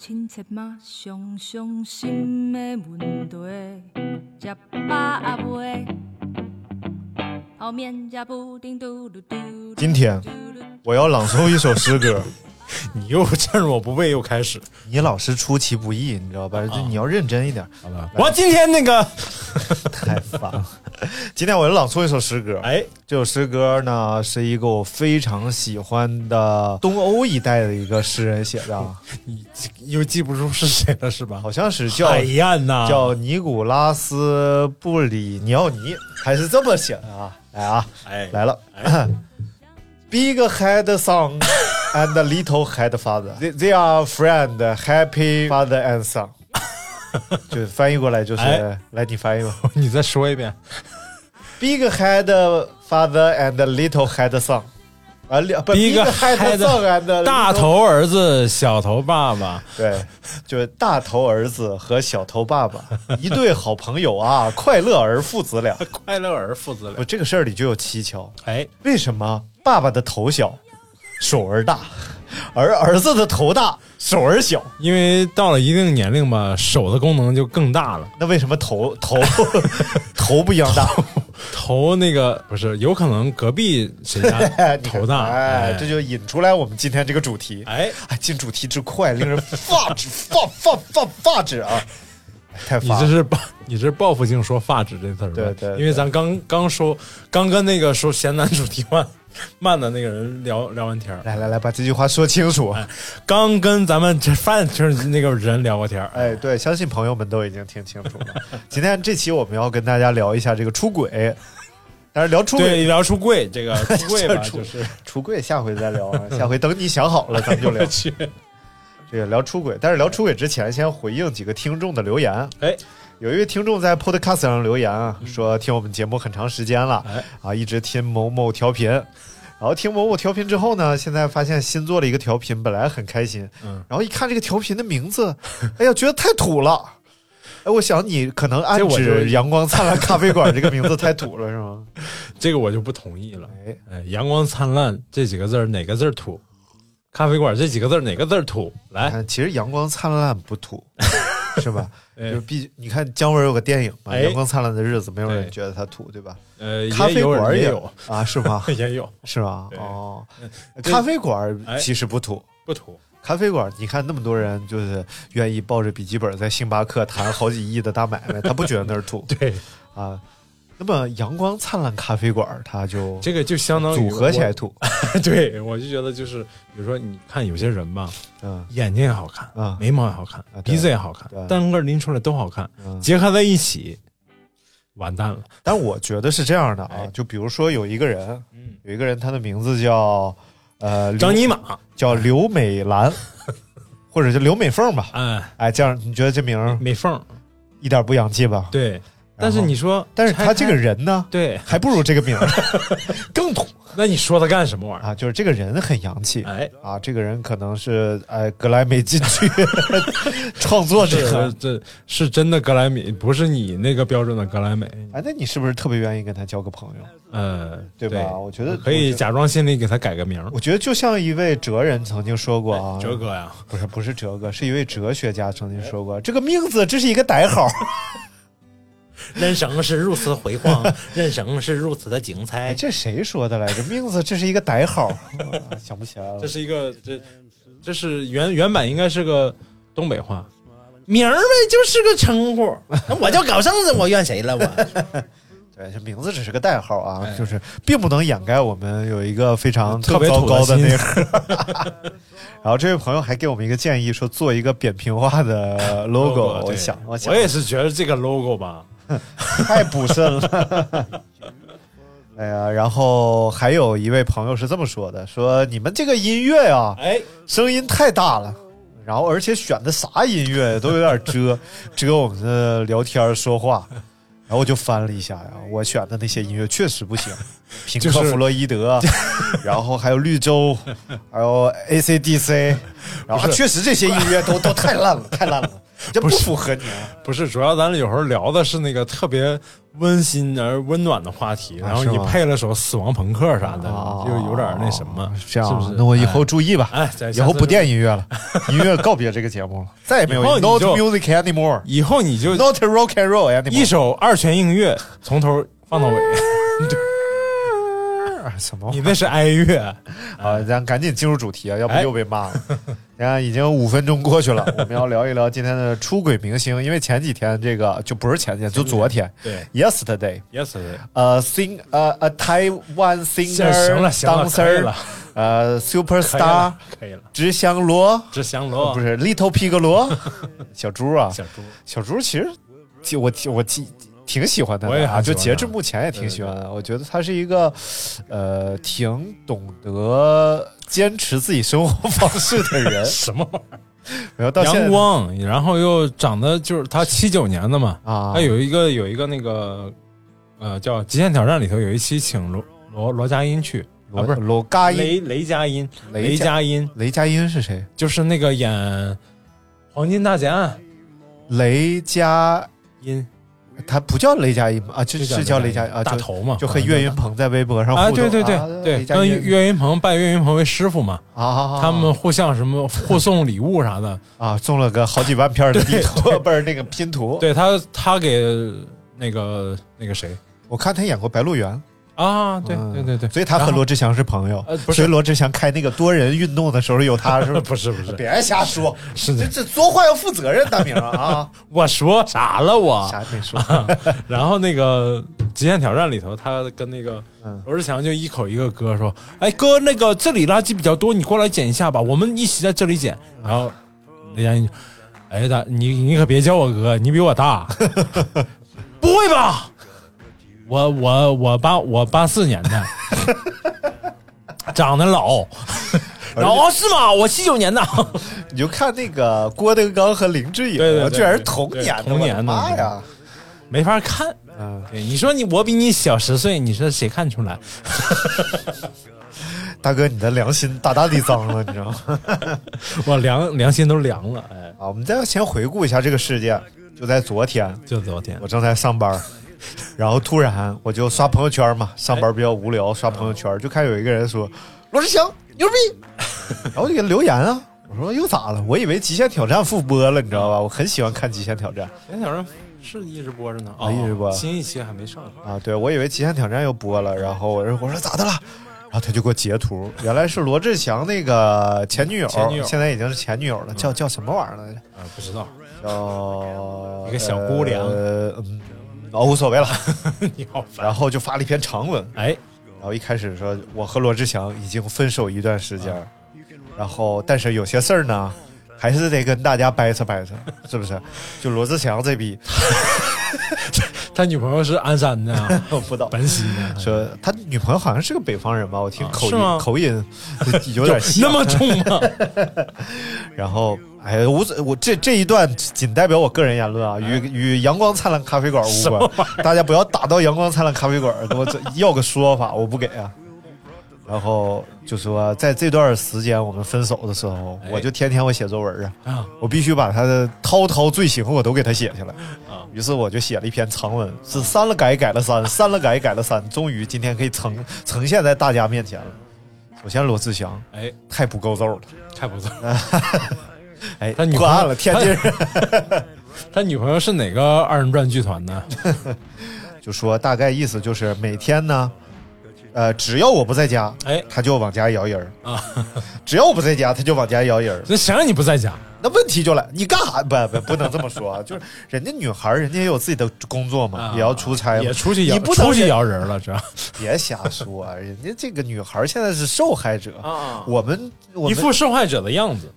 亲切嘛，上伤心的问题。食饱未？泡面加布丁嘟嘟嘟。今天我要朗诵一首诗歌，你又趁我不备又开始，你老是出其不意，你知道吧？就你要认真一点。好吧？我今天那个 太烦了。今天我要朗诵一首诗歌。哎，这首诗歌呢是一个我非常喜欢的东欧一带的一个诗人写的，你又记不住是谁了是吧？好像是叫海燕呐，叫尼古拉斯布里尼奥尼，还是这么写的啊？来啊，哎来了。Big head son and little head father, they they are friend, happy father and son。就翻译过来就是，哎来你翻译吧。你再说一遍。Big head father and little head son，啊，li- 不 Big head head son and 大 little- 头儿子，小头爸爸，对，就是大头儿子和小头爸爸一对好朋友啊，快乐儿父子俩。快乐儿父子俩不，俩。这个事儿里就有蹊跷，哎，为什么爸爸的头小，手儿大，而儿子的头大，手儿小？因为到了一定年龄吧，手的功能就更大了。那为什么头头 头不一样大？头那个不是，有可能隔壁谁家 头大，哎，这就引出来我们今天这个主题。哎，哎，进主题之快，令人发指发发发发指啊！哎太你。这是报，你这是报复性说发指这词儿吧？对对对因为咱刚刚说，刚跟那个说咸男主题慢慢的那个人聊聊完天儿，来来来，把这句话说清楚。刚跟咱们这饭就是那个人聊过天儿，哎，对，相信朋友们都已经听清楚了。今天这期我们要跟大家聊一下这个出轨，但是聊出对，轨，聊出柜这个 出柜吧，就是出柜下回再聊啊，下回等你想好了咱们就聊。去，这个聊出轨，但是聊出轨之前，先回应几个听众的留言。哎，有一位听众在 Podcast 上留言啊，说听我们节目很长时间了，哎啊，一直听某某调频，然后听某某调频之后呢，现在发现新做了一个调频，本来很开心，嗯，然后一看这个调频的名字，哎呀，觉得太土了。哎，我想你可能暗指“阳光灿烂咖啡馆”这个名字太土了，是吗？这个我就不同意了。哎，哎，阳光灿烂这几个字儿哪个字儿土？咖啡馆这几个字儿哪个字儿土？来，其实阳光灿烂不土，是吧？哎就是必你看姜文有个电影嘛，哎阳光灿烂的日子》，没有人觉得他土，对吧？呃，咖啡馆也有啊，是吗？也有是吗？哦，咖啡馆哎其实不土。不土？咖啡馆，你看那么多人就是愿意抱着笔记本在星巴克谈好几亿的大买卖，他不觉得那是土 对，啊。那么阳光灿烂咖啡馆，它就这个就相当于组合起来我土。对，我就觉得就是，比如说你看有些人吧，嗯眼睛也好看，啊眉毛也好看，鼻子也好看，单个拎出来都好看，嗯。结合在一起，完蛋了。但我觉得是这样的啊哎，就比如说有一个人，嗯，有一个人，他的名字叫呃张尼玛，叫刘美兰，或者叫刘美凤吧。哎，哎，这样你觉得这名儿美凤，一点不洋气吧？对。但是你说，但是他这个人呢，对，还不如这个名儿 更土那你说他干什么玩意儿？啊！就是这个人很洋气哎，啊，这个人可能是哎格莱美金曲 创作这者。这是真的格莱美，不是你那个标准的格莱美。哎，那你是不是特别愿意跟他交个朋友？嗯，对吧我觉得可以假装心里给他改个名儿。我觉得就像一位哲人曾经说过啊，哲哥呀，不是不是哲哥，是一位哲学家曾经说过，这个名字这是一个代号。人生是如此辉煌，人生是如此的精哎，彩。这谁说的来着？名字这是一个代号，啊 想不起来了这。是一个这这是原原版应该是个东北话，名儿呗就是个称呼。我叫高胜子，我怨谁了我？对，这名字只是个代号啊，哎就是并不能掩盖我们有一个非常特别糟糕的土的心内核。然后这位朋友还给我们一个建议，说做一个扁平化的 logo。我想，我想，我也是觉得这个 logo 吧，太补肾了。哎呀，然后还有一位朋友是这么说的：说你们这个音乐啊，哎，声音太大了，然后而且选的啥音乐都有点遮 遮我们的聊天说话。然后我就翻了一下呀，我选的那些音乐确实不行，平克·弗洛伊德，然后还有绿洲，还有 AC/DC，然后确实这些音乐都都太烂了，太烂了，这不符合你啊。不是，主要咱有时候聊的是那个特别温馨而温暖的话题，然后你配了首死亡朋克啥的，啊就有点那什么，这样啊是不是？那我以后注意吧，以后不电音乐了，音乐告别这个节目了，再也没有 Not music anymore，Not 以后你就 not rock and roll anymore。一首二泉映月从头放到尾，啊什么？你那是哀乐，啊？咱赶紧进入主题啊，要不哎。又被骂了。你看，已经五分钟过去了，我们要聊一聊今天的出轨明星，因为前几天这个就不是前几天，就昨天对，yesterday，yesterday，呃，sing，呃呃，Taiwan 行了 singer 行了，可以 dancer，了，呃，superstar，可以了，直香罗，这香罗。不是 Little Pig 罗，小猪啊，小猪，小猪其实其我我挺挺喜欢他的啊，我也很喜欢。就截至目前也挺喜欢的。我觉得他是一个呃挺懂得坚持自己生活方式的人。什么玩意儿？到阳光，然后又长得就是他七九年的嘛，啊，他有一个有一个那个呃叫《极限挑战》里头有一期请罗罗罗佳音去啊，不是罗嘉音。雷雷佳音，雷佳音。雷佳音是谁？就是那个演《黄金大劫案。雷佳》音，他不叫雷佳音？啊，这就是叫雷佳音啊，就大头嘛，就和岳云鹏在微博上互啊，动对对对啊对，跟岳云鹏拜岳云鹏为师傅嘛，啊，他们互相什么互送礼物啥的，啊送了个好几万片的地图，不是那个拼图。对他他给那个那个谁我看他演过《白鹿原》。啊，对嗯对对对，所以他和罗志祥是朋友，呃不是所以罗志祥开那个多人运动的时候有他是吧？不是不是别瞎说，是的，这这说话要负责任，大明啊啊！我 说啥了我？啥也没说，然后那个《极限挑战》里头，他跟那个嗯罗志祥就一口一个哥说：“哎哥，那个这里垃圾比较多，你过来捡一下吧，我们一起在这里捡。”然后雷佳音就：“哎大，你你可别叫我哥，你比我大。”不会吧？我我我八我八四年的，长得老。然后哦是吗？我七九年的。你就看那个郭德纲和林志颖，对对对居然是同年的，同年的我的妈呀！没法看。你说你我比你小十岁，你说谁看出来？大哥，你的良心大大的脏了，你知道吗？我良良心都凉了，哎，啊，我们再先回顾一下这个事件，就在昨天，就昨天我正在上班，然后突然我就刷朋友圈嘛，上班比较无聊，刷朋友圈就看有一个人说罗志祥牛逼，然后我就给他留言啊，我说又咋了？我以为《极限挑战》复播了，你知道吧？我很喜欢看《极限挑战极限挑战是一直播着呢，啊一直播新一期还没上。》啊，对我以为《极限挑战》又播了，然后我说我说咋的了？然后他就给我截图，原来是罗志祥那个前女友，前女友现在已经是前女友了，叫叫什么玩意儿来着？啊，不知道，叫一个小姑娘呃，嗯，哦，无所谓了。你好烦。然后就发了一篇长文，哎，然后一开始说我和罗志祥已经分手一段时间，然后但是有些事儿呢，还是得跟大家掰扯掰扯，是不是？就罗志祥这逼，他女朋友是鞍山的啊，我不知道。本溪的，说他女朋友好像是个北方人吧，我听口音、啊口音 有点像。那么重吗？然后，哎，无所我这这一段仅代表我个人言论啊，与与阳光灿烂咖啡馆无关，大家不要打到阳光灿烂咖啡馆，给我这要个说法，我不给啊。然后就说，在这段时间我们分手的时候，哎我就天天我写作文啊，啊，我必须把他的滔滔罪行我都给他写下来啊。于是我就写了一篇长文，是删了改，改了删，删了改，改了删，终于今天可以呈呈现在大家面前了。首先，罗志祥哎，太不够揍了，太不够。哎，他女朋友破案了，天津人。他女朋友是哪个二人转剧团的？就说大概意思就是每天呢，呃，只要我不在家，哎他就往家摇人儿；啊，只要我不在家，他就往家摇人儿。那谁让你不在家？那问题就来，你干啥？不不，不能这么说啊，就是人家女孩，人家也有自己的工作嘛，啊也要出差嘛，也出去摇，你不出去人摇人了，这 别瞎说，人家这个女孩现在是受害者，啊我们我一副受害者的样子。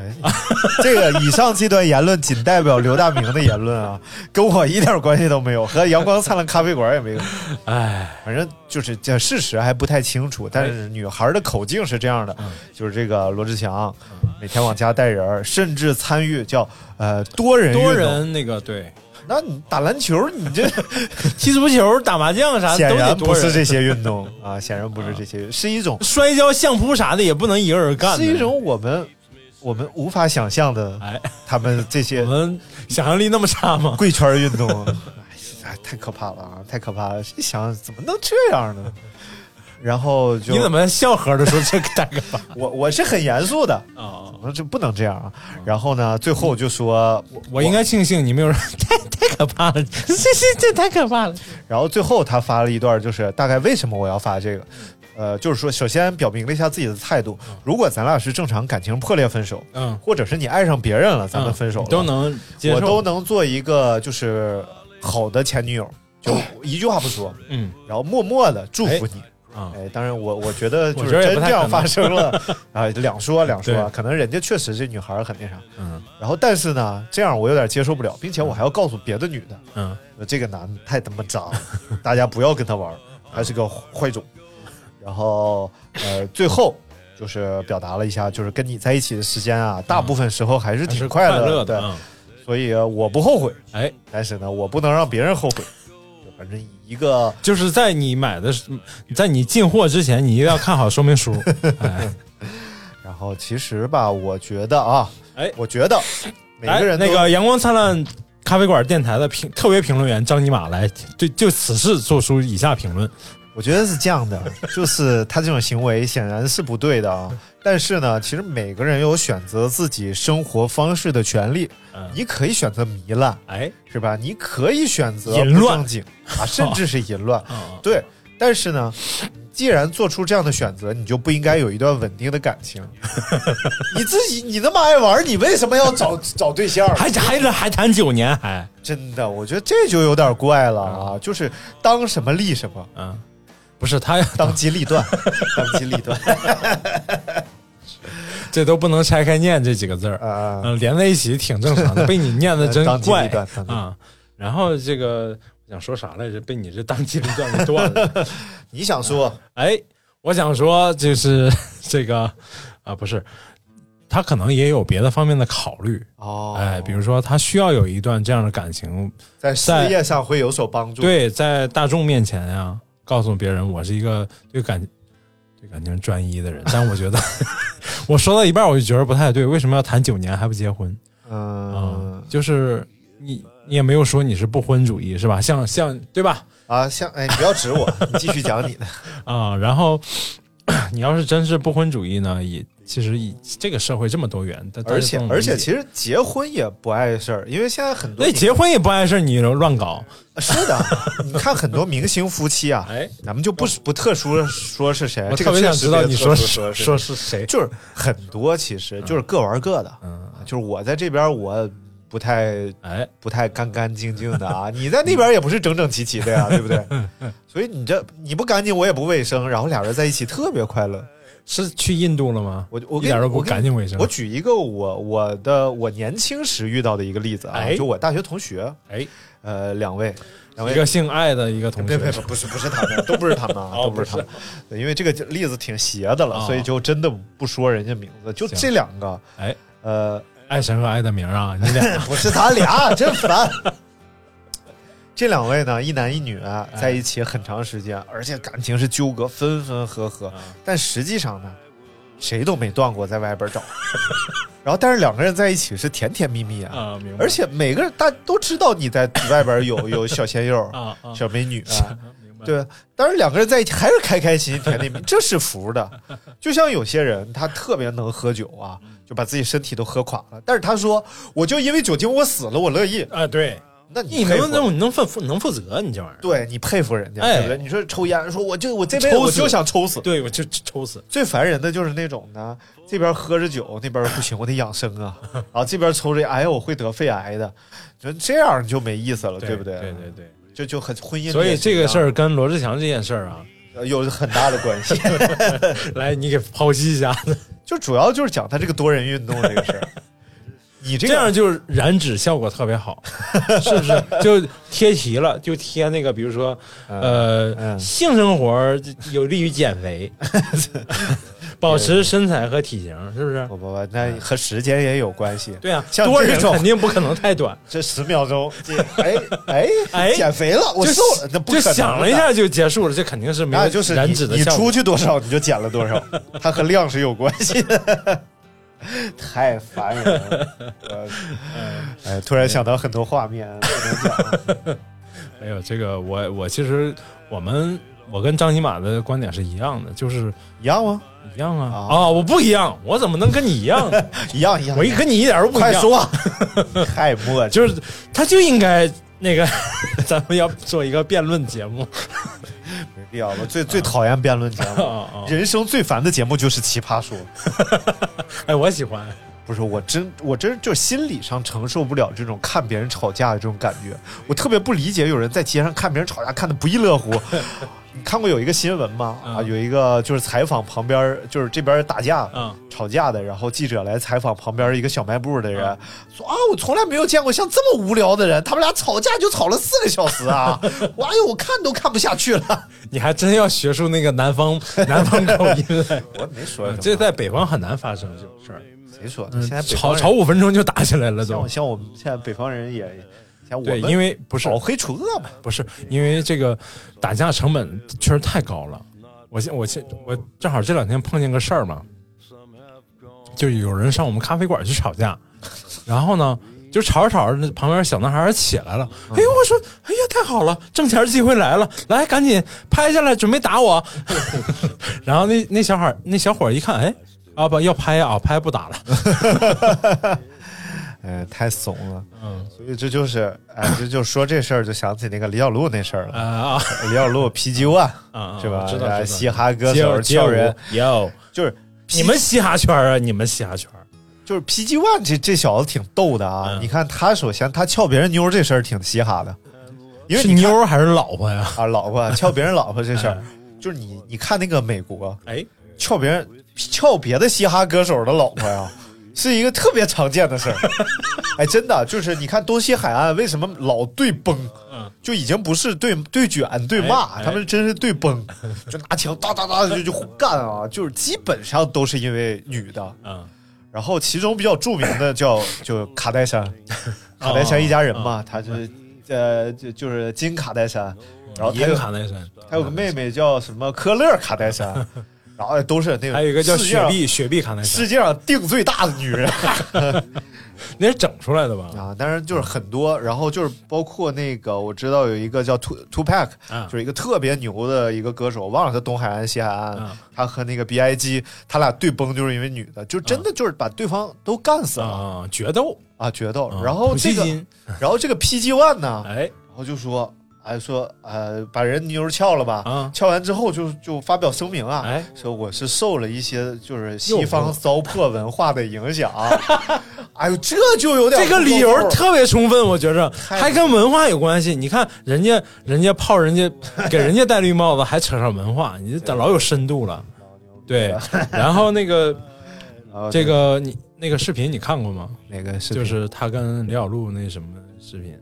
哎，这个以上这段言论仅代表刘大明的言论啊，跟我一点关系都没有，和阳光灿烂咖啡馆也没有。哎，反正就是这事实还不太清楚，但是女孩的口径是这样的，嗯就是这个罗志祥每天往家带人，甚至参与叫呃多人多。人那个对，那你打篮球，你这 踢足球、打麻将啥的显。然不是这些 运动啊，显然不是这些，是一种摔跤、相扑啥的也不能一个人干。是一种我们我们无法想象的，哎，他们这些 我们想象力那么差吗？贵圈运动，哎，太可怕了啊！太可怕了！一想怎么能这样呢？然后就你怎么笑呵的说这个大 哥吧？我我是很严肃的，啊，我说这不能这样啊。然后呢，最后就说，我应该庆幸你没有人，太太可怕了，这这这太可怕了。然后最后他发了一段，就是大概为什么我要发这个。呃，就是说，首先表明了一下自己的态度。如果咱俩是正常感情破裂分手，嗯，或者是你爱上别人了，咱们分手都能接受，我都能做一个就是好的前女友，就 一句话不说，嗯然后默默的祝福你。啊，哎，当然我我觉得就我觉得也是真这样发生了 啊，两说两说，可能人家确实这女孩很那啥，嗯然后但是呢，这样我有点接受不了，并且我还要告诉别的女的，嗯这个男的太他妈渣了，大家不要跟他玩，还是个坏种。然后呃，最后就是表达了一下，就是跟你在一起的时间啊，大部分时候还是挺快乐乐的，嗯所以呃我不后悔，哎，但是呢，我不能让别人后悔。反正一个就是在你买的时，在你进货之前，你一定要看好说明书。哎，然后其实吧，我觉得啊，哎我觉得每个人哎那个阳光灿烂咖啡馆电台的评特别评论员张尼玛来对就此事做出以下评论。我觉得是这样的，就是他这种行为显然是不对的啊。但是呢，其实每个人有选择自己生活方式的权利。嗯你可以选择糜烂，哎，是吧？你可以选择淫乱不正经啊，甚至是淫乱。啊对，但是呢，既然做出这样的选择，你就不应该有一段稳定的感情。你自己你那么爱玩，你为什么要找找对象？还还还谈九年还真的，我觉得这就有点怪了啊！就是当什么立什么，嗯，不是他要当机立断，当机立断 这都不能拆开念这几个字儿，啊！嗯，连在一起挺正常的。被你念的真怪啊。然后这个我想说啥来着？被你这当机立断给断了。你想说哎，我想说就是这个啊，不是，他可能也有别的方面的考虑。哦哎，比如说他需要有一段这样的感情，在事业上会有所帮助。，对，在大众面前呀、告诉别人我是一个对感对感情专一的人。但我觉得 我说到一半我就觉得不太对，为什么要谈九年还不结婚？嗯嗯，就是你你也没有说你是不婚主义是吧？像像对吧？啊，像哎，你不要指我，你继续讲你的。啊，然后 你要是真是不婚主义呢，也其实以这个社会这么多元，但而且而且，其实实结婚也不碍事儿，因为现在很多那结婚也不碍事儿，你乱搞，是的，你看很多明星夫妻啊，哎，咱们就不不特殊说是谁，我特别想知道你说说是说是谁？就是很多其实就是各玩各的，嗯，就是我在这边我不太哎，不太干干净净的啊，你在那边也不是整整齐齐的呀，对不对？所以你这你不干净，我也不卫生，然后俩人在一起特别快乐。是去印度了吗？我我一点都不干净卫生。我举一个我我的我年轻时遇到的一个例子啊，哎就我大学同学，哎，呃，两位，两位一个姓艾的一个同学别别别，不是不是他们，都不是他们啊，哦 都不是他们，因为这个例子挺邪的了，哦所以就真的不说人家名字，就这两个，哎，呃，爱神和爱的名啊，你俩 不是他俩，真烦。这两位呢，一男一女哎在一起很长时间，而且感情是纠葛，分分合合，啊但实际上呢，谁都没断过在外边找。然后，但是两个人在一起是甜甜蜜蜜啊，啊，明白。而且每个人大都知道你在外边有 有小鲜肉、啊啊，小美女啊。对，但是两个人在一起还是开开心心、甜甜蜜蜜，这是福的。就像有些人他特别能喝酒啊，就把自己身体都喝垮了，但是他说我就因为酒精我死了，我乐意。啊，对，那你你佩服能能你能负负能负责，你这玩意儿，对你佩服人家，哎对不对？你说抽烟，说我就我这辈子我就想抽死。对我就抽死。最烦人的就是那种呢，这边喝着酒，那边不行，我得养生啊，然后这边抽着，哎呀，我会得肺癌的，就这样就没意思了，对不对？对对对。就就很婚姻，所以这个事儿跟罗志祥这件事儿啊，有很大的关系。来你给剖析一下子，就主要就是讲他这个多人运动这个事儿。你这样就是燃脂效果特别好，是不是？就贴题了，就贴那个，比如说，呃，嗯性生活有利于减肥，保持身材和体型，是不是？不不不，那和时间也有关系。对啊，像多人肯定不可能太短，这十秒钟，这哎哎哎减肥了，我就瘦了，那不可就。想了一下就结束了，这肯定是没有就是你燃脂的你。出去多少你就减了多少，它和量是有关系的。太烦人了，哎，突然想到很多画面，不能讲。哎呦，这个我我其实我们我跟张喜马的观点是一样的，就是一样吗？一样啊啊啊！我不一样，我怎么能跟你一样？一样一样。我一跟你一点都不一样。快说，太磨叽。就是他就应该那个，咱们要做一个辩论节目没必要了。最最讨厌辩论节啊目，啊！人生最烦的节目就是《奇葩说》。哎，我喜欢。不是我真我真就心理上承受不了这种看别人吵架的这种感觉，我特别不理解有人在街上看别人吵架看的不亦乐乎。你看过有一个新闻吗？啊，嗯有一个就是采访旁边就是这边打架、嗯吵架的，然后记者来采访旁边一个小卖部的人，嗯说啊，我从来没有见过像这么无聊的人，他们俩吵架就吵了四个小时啊！我哎呦，我看都看不下去了。你还真要学出那个南方南方口音来，我没说这在北方很难发生这种事儿。谁说的？现在吵吵五分钟就打起来了都像我。像我们现在北方人也像我对，因为不是老黑除恶嘛。不是因为这个打架成本确实太高了。我现我现我正好这两天碰见个事儿嘛，就有人上我们咖啡馆去吵架，然后呢。就吵着吵着，那旁边小男孩起来了。哎呦，我说，哎呀，太好了，挣钱机会来了，来，赶紧拍下来，准备打我。然后那那小孩那小伙一看，哎，啊不要拍啊，拍不打了。哎，太怂了，嗯所以这就是，哎，这就说这事儿，就想起那个李小璐那事儿了。啊啊李小璐 PG One 啊，是吧？知道知道。哎嘻哈歌手撬人，有就是你们嘻哈圈啊，你们嘻哈圈。就是 PG One 这这小子挺逗的啊！嗯你看他首先他撬别人妞这事儿挺嘻哈的，因为是妞还是老婆呀？啊，老婆撬别人老婆这事儿，就是你你看那个美国哎，撬别人撬别的嘻哈歌手的老婆呀，是一个特别常见的事儿。哎，真的就是你看东西海岸为什么老对崩，嗯。就已经不是对对卷对骂，哎哎。他们真是对崩，就拿枪哒哒哒就就干啊，就是基本上都是因为女的。嗯。然后其中比较著名的叫就卡戴珊，卡戴珊一家人嘛，他就是呃就就是金卡戴珊，然后他银有卡戴珊，还有个妹妹叫什么科勒卡戴珊，然后都是那个，还有一个叫雪碧雪碧卡戴珊世，界上腚最大的女人。那是整出来的吧？啊，但是就是很多，然后就是包括那个我知道有一个叫 Two Two Pack，啊。就是一个特别牛的一个歌手，我忘了他东海岸西海岸啊，他和那个 B I G 他俩对崩就是因为女的，就真的就是把对方都干死了啊，决斗，啊，决斗。啊，然后这个然后这个 P G One 呢，哎。然后就说。哎，说呃，把人妞儿撬了吧？啊撬完之后就就发表声明啊，哎说我是受了一些就是西方糟粕文化的影响。哎呦，这就有点这个理由特别充分，我觉着太还跟文化有关系。你看人家人家泡人家 给人家戴绿帽子，还扯上文化，你这老有深度了。对，然后那个 啊这个你那个视频你看过吗？那个是就是他跟李小璐那什么视频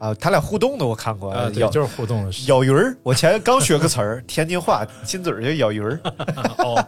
啊，他俩互动的我看过啊，对，咬就是互动的。咬鱼儿。我前刚学个词儿，天津话亲嘴儿就咬鱼儿。哦，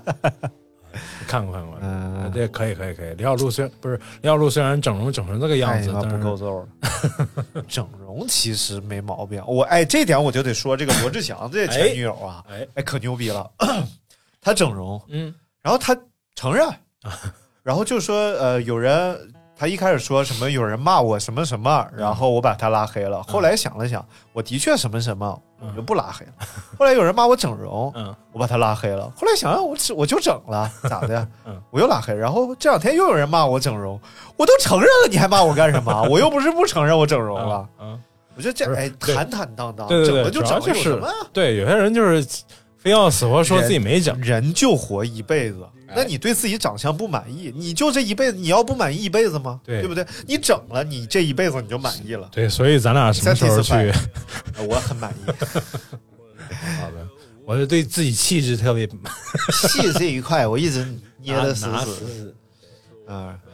看过看过，嗯这可以可以可以。李小璐虽不是李小璐，虽然整容整成这个样子，太他妈但是不够揍了。整容其实没毛病，我哎，这点我就得说这个罗志祥这前女友啊，哎哎，可牛逼了。他整容，嗯然后他承认，然后就说呃，有人他一开始说什么有人骂我什么什么，然后我把他拉黑了。后来想了想，我的确什么什么，我就不拉黑了。后来有人骂我整容，嗯我把他拉黑了。后来想想，我我就整了，咋的？嗯我又拉黑。然后这两天又有人骂我整容，我都承认了，你还骂我干什么？我又不是不承认我整容了。嗯我觉得这哎坦坦荡荡，整了就整了，什么呀？对有些人就是非要死活说自己没整，人就活一辈子，哎那你对自己长相不满意，你就这一辈子，你要不满意一辈子吗？对不对？你整了，你这一辈子你就满意了。对，所以咱俩什么时候去 我很满意。好的，我是对自己气质特别 气这一块，我一直捏的死拿死啊。嗯，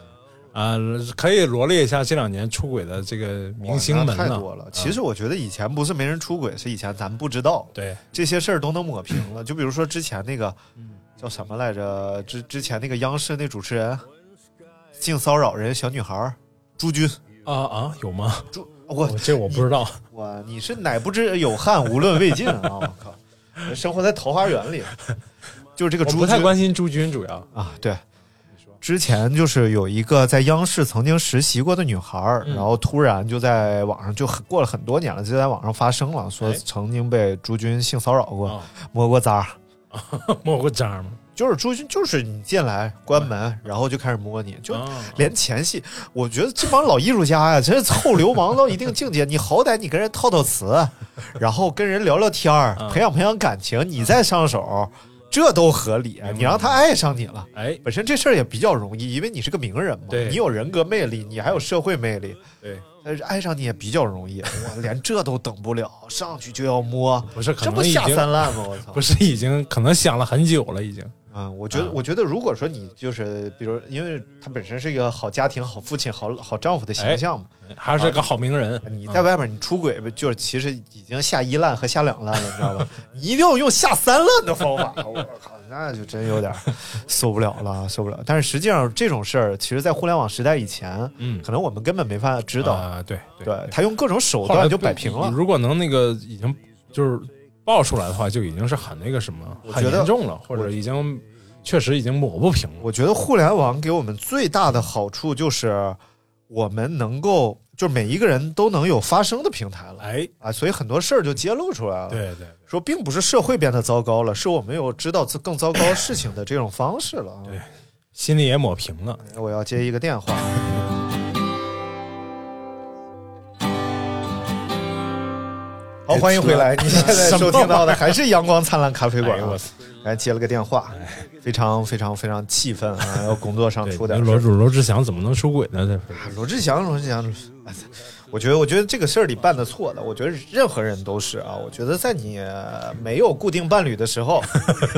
啊，可以罗列一下这两年出轨的这个明星们太多了。其实我觉得以前不是没人出轨，是以前咱们不知道，对，这些事儿都能抹平了。就比如说之前那个叫什么来着？之之前那个央视那主持人性骚扰人小女孩儿朱军，啊啊，有吗？朱我这我不知道。我你是乃不知有汉，无论魏晋啊！我靠，生活在桃花源里，就是这个我不太朱军关心朱军，主要啊，对。之前就是有一个在央视曾经实习过的女孩儿，嗯然后突然就在网上就很过了很多年了，就在网上发声了，说哎曾经被朱军性骚扰过，啊，摸过渣。摸过渣吗？就是朱军，就是你进来关门，然后就开始摸你，就啊连前戏，我觉得这帮老艺术家呀，真是臭流氓到一定境界。你好歹你跟人套套词，然后跟人聊聊天儿，嗯培养培养感情，你再上手，这都合理。你让他爱上你了，哎，本身这事儿也比较容易，因为你是个名人嘛，对你有人格魅力，你还有社会魅力，对，但是爱上你也比较容易。我 连这都等不了，上去就要摸，不是，可这不下三滥吗？我操！不是已经可能想了很久了，已经。啊、我觉得，啊我觉得，如果说你就是，比如，因为他本身是一个好家庭、好父亲、好好丈夫的形象嘛，还是个好名人。你在外面你出轨，就是其实已经下一烂和下两烂了，你知道吧？你一定要用下三烂的方法，我靠，那就真有点 受不了了，受不了。但是实际上这种事儿，其实在互联网时代以前，嗯，可能我们根本没法知道，啊，对对他用各种手段就摆平了。如果能那个已经就是爆出来的话，就已经是很那个什么，很严重了，或者已经确实已经抹不平了。我觉得互联网给我们最大的好处就是，我们能够，就是每一个人都能有发声的平台了。哎，啊，所以很多事儿就揭露出来了。，对对，说并不是社会变得糟糕了，是我们有知道更糟糕事情的这种方式了。对心里也抹平了。我要接一个电话。好，欢迎回来！你现在收听到的还是阳光灿烂咖啡馆！来接了个电话，非常非常非常气愤啊！要工作上出点。罗罗罗志祥怎么能出轨呢？罗志祥，罗志祥，哎我觉得，我觉得这个事儿里办的错的，我觉得任何人都是啊。我觉得在你没有固定伴侣的时候，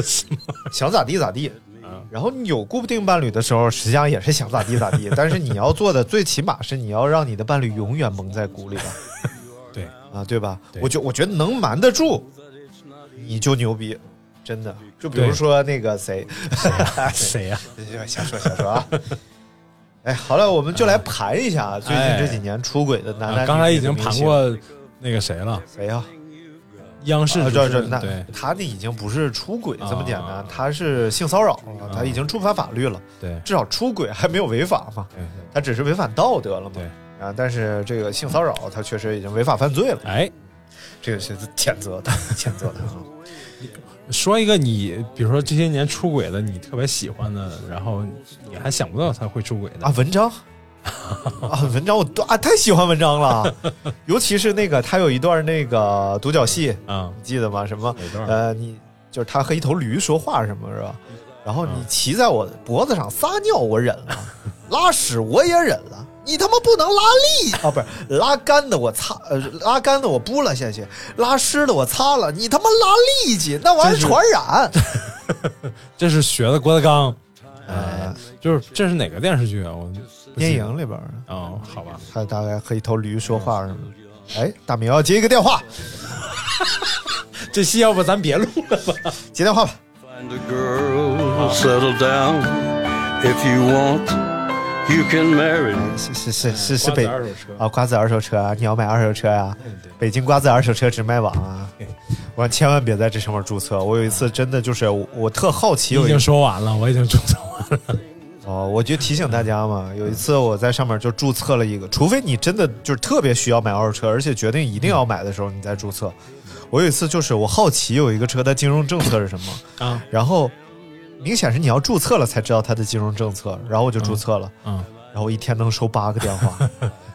想咋地咋地。然后你有固定伴侣的时候，实际上也是想咋地咋地。但是你要做的，最起码是你要让你的伴侣永远蒙在鼓里吧，对 啊，对吧？对我觉我觉得能瞒得住，你就牛逼，真的。就比如说那个谁，谁呀？瞎说瞎说啊。哎，好了，我们就来盘一下最近这几年出轨的男男刚才已经盘过那个谁了，谁呀？央视啊，这这那他那已经不是出轨这么简单啊，他是性骚扰了，他已经触犯法律了。对至少出轨还没有违法嘛，他只是违反道德了嘛。对啊，但是这个性骚扰他确实已经违法犯罪了，哎，这个是谴责的，谴责的啊。说一个你，比如说这些年出轨的，你特别喜欢的，然后你还想不到他会出轨的啊，文章啊，文章我都啊太喜欢文章了，尤其是那个他有一段那个独角戏，啊你记得吗？什么呃，你就是他和一头驴说话什么是吧？然后你嗯骑在我脖子上撒尿，我忍了；拉屎我也忍了。你他妈不能拉力啊！不是拉干的我擦，呃，拉干的我拨了下去，拉湿的我擦了。你他妈拉力气，那玩意儿传染。这是学的郭德纲，呃，就是这是哪个电视剧啊？我电影里边儿哦，好吧，他大概和一头驴说话什么的。哎，大明要接一个电话，这戏要不咱别录了吧？接电话吧。Find a girl, settle down. If you want, you can marry. 是是是是是北瓜子二手车啊，瓜子二手车啊，你要买二手车呀、北京瓜子二手车直卖网啊！我千万别在这上面注册。我有一次真的就是我我特好奇，我已经说完了，我已经注册完了。哦，我就提醒大家嘛，有一次我在上面就注册了一个，除非你真的就是特别需要买二手车，而且决定一定要买的时候，你再注册。我有一次就是我好奇有一个车的金融政策是什么，啊然后明显是你要注册了才知道它的金融政策，然后我就注册了，嗯，然后我一天能收八个电话，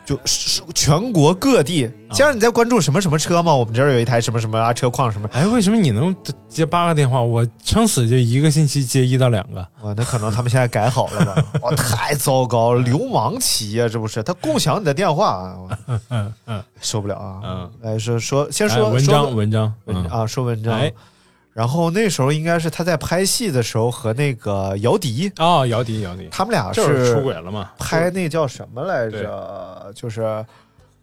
就是全国各地。先生，你在关注什么什么车吗？我们这儿有一台什么什么啊车况什么。哎，为什么你能接八个电话？我撑死就一个星期接一到两个。哇，那可能他们现在改好了吧？哇，太糟糕了，流氓企业这不是？他共享你的电话啊，我嗯嗯受不了啊！嗯，来说说，先哎说文章文章嗯文啊，说文章哎。然后那时候应该是他在拍戏的时候和那个姚笛，哦，姚笛姚笛，他们俩是出轨了嘛？拍那叫什么来着？就是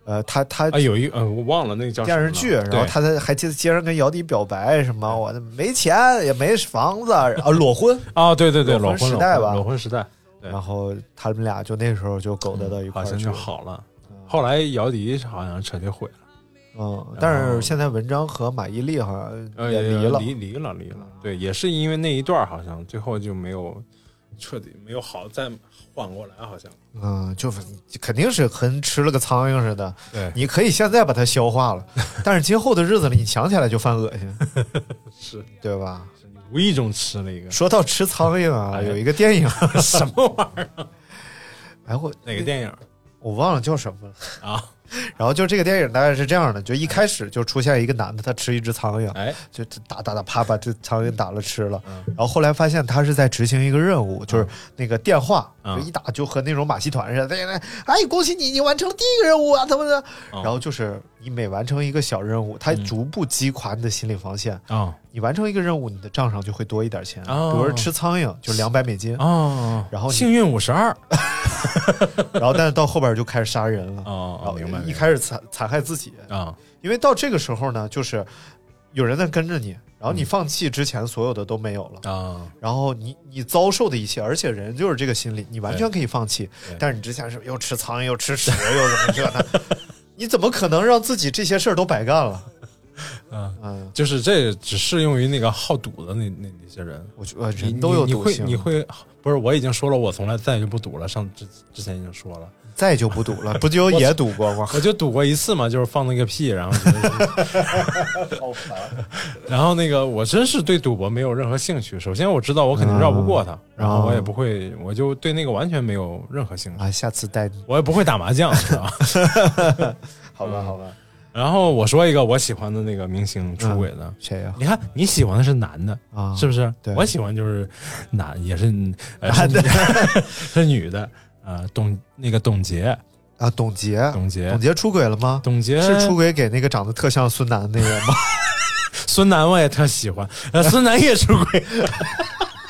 呃，他他啊，有一呃，我忘了那个叫电视剧，然后他在还记得街上跟姚笛表白什么，我没钱也没房子 啊，裸婚，啊，对对对，裸裸婚婚时代吧。裸婚时代，然后他们俩就那时候就勾搭到一块儿去了好像就。好了。后来姚笛好像彻底毁了，嗯，但是现在文章和马伊琍好像呃，也离了。离离了离了。对，也是因为那一段，好像最后就没有彻底没有好再缓过来，好像。嗯，就肯定是跟吃了个苍蝇似的。对你可以现在把它消化了，但是今后的日子里，你想起来就犯恶心，是对吧？无意中吃了一个说到吃苍蝇啊，哎有一个电影，什么玩意儿？哎我哪个电影我忘了叫什么了。啊？然后就这个电影大概是这样的，就一开始就出现一个男的，他吃一只苍蝇，哎，就打打打啪把这苍蝇打了吃了，嗯然后后来发现他是在执行一个任务，就是那个电话，嗯就一打就和那种马戏团似的，哎，恭喜你，你完成了第一个任务啊，怎么的？嗯然后就是你每完成一个小任务，他逐步击垮你的心理防线。啊你完成一个任务，你的账上就会多一点钱，哦。比如说吃苍蝇就两百美金，哦，然后幸运五十二。然后但是到后边就开始杀人了，然哦，后明白一开始残残害自己，啊。因为到这个时候呢，就是有人在跟着你，然后你放弃之前所有的都没有了，啊。然后你你遭受的一切，而且人就是这个心理，你完全可以放弃，但是你之前是又吃苍蝇又吃屎又怎么这的，你怎么可能让自己这些事儿都白干了？嗯，嗯，就是这只适用于那个好赌的那那那些人。我觉得人都有你会毒性，你会不是？我已经说了，我从来再也就不赌了。上之之前已经说了，再就不赌了，不就也赌过吗？我就赌过一次嘛，就是放那个屁，然后就是好烦然后那个我真是对赌博没有任何兴趣。首先我知道我肯定绕不过他，然后我也不会，我就对那个完全没有任何兴趣。啊！下次带你，我也不会打麻将，是吧？好吧，好吧，然后我说一个我喜欢的那个明星出轨的，谁呀？你看你喜欢的是男的，啊，是不是？对。我喜欢就是男，也是呃是女是女的，啊，董那个董洁，啊，董洁，董洁。董洁出轨了吗？董洁。是出轨给那个长得特像孙楠那个人吗？孙楠我也特喜欢，呃，孙楠也出轨，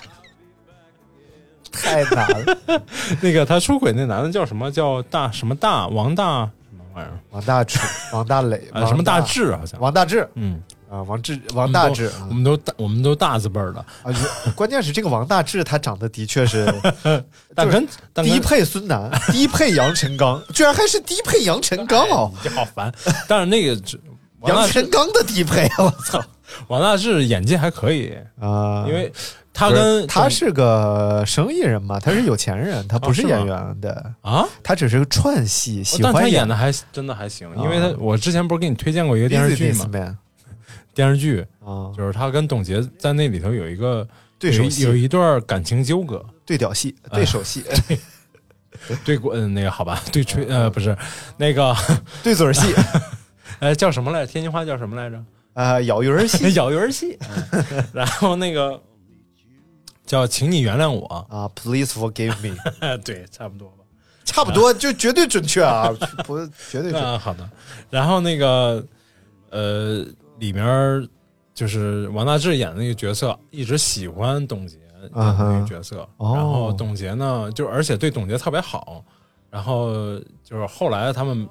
太难了。那个他出轨那男的叫什么？叫大什么大？王大玩意儿？王大志、王大磊、什么大志好像？王大志嗯，啊，王志、王大治啊我们都大我们都大字辈儿的，啊！关键是这个王大志，他长得的确是 但跟但跟低配孙楠，低配杨晨刚，居然还是低配杨晨刚哦！你好烦。但是那个杨治晨刚的低配，我操 王大治演技还可以，啊！因为他跟他是个生意人嘛，他是有钱人，他不是演员的，啊，他只是个串戏，喜但他欢演的还真的还行，因为他我之前不是给你推荐过一个电视剧嘛，Man 电视剧啊，就是他跟董洁在那里头有一个对手戏有一段感情纠葛，对屌戏，对手戏，对过嗯那个好吧，对吹呃不是那个对嘴儿戏，呃叫什么来着？天津话叫什么来着？啊，咬鱼儿戏 咬鱼儿戏。嗯然后那个叫请你原谅我，啊，Please forgive me，对，差不多吧。差不多就绝对准确啊，不绝对准。啊，好的。然后那个呃，里面就是王大治演的那个角色，一直喜欢董洁那个角色。哦然后董洁呢，就而且对董洁特别好。然后就是后来他们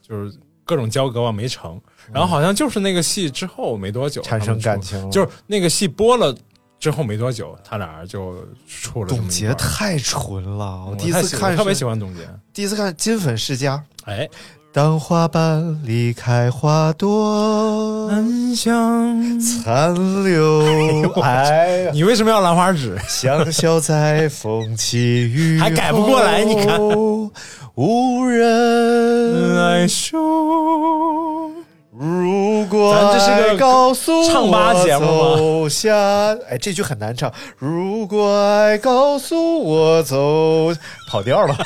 就是各种交割吧，没成。然后好像就是那个戏之后没多久产生感情了。就是那个戏播了之后没多久，他俩就处了董洁太纯了，我第一次看特别喜欢董洁。第一次看《金粉世家》，哎，当花瓣离开花朵，暗香。残留 哎呀，你为什么要兰花指？香消在风起雨后，还改不过来你看无人来修。如果咱这是个爱告诉我唱吧节目吗走下，哎，这句很难唱。如果爱告诉我走，跑调了，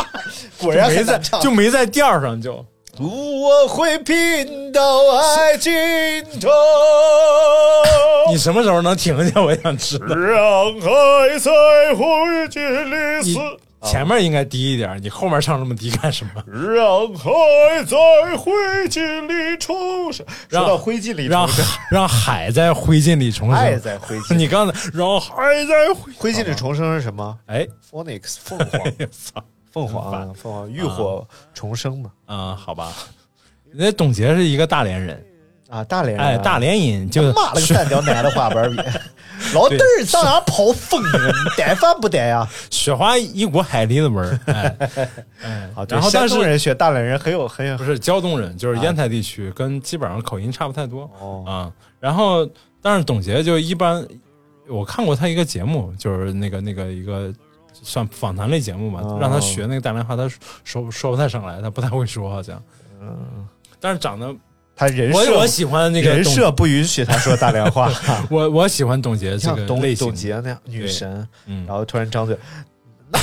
果然没在。就没在调上就。我会拼到爱尽头，你什么时候能停下？我想知道。让爱在灰烬里你死。前面应该低一点，你后面唱这么低干什么？让海在灰烬里重生。说让到灰烬里让重生，让海在灰烬里重生。爱在灰烬 你刚才让海在灰灰烬里重生是什么哎，？Phoenix 凤凰，操凤凰啊，凤凰浴火重生嘛。啊、好吧。那董洁是一个大连人，啊，大连人啊，哎，大连人就妈了个三条奶的花瓣儿老弟儿上哪跑疯了？你带饭不带呀？雪花一股海蛎子味儿，哎，然后但是山东人学大连人很有很有不是胶东人，就是烟台地区，跟基本上口音差不太多哦。啊。然后，但是董洁就一般，我看过她一个节目，就是那个那个一个算访谈类节目嘛，哦。让她学那个大连话，她说说不太上来，她不太会说，好像。嗯，但是长得他人设我我喜欢那个人设不允许他说大连话，我我喜欢董洁这像董个类型。董，洁那样女神，嗯。然后突然张嘴，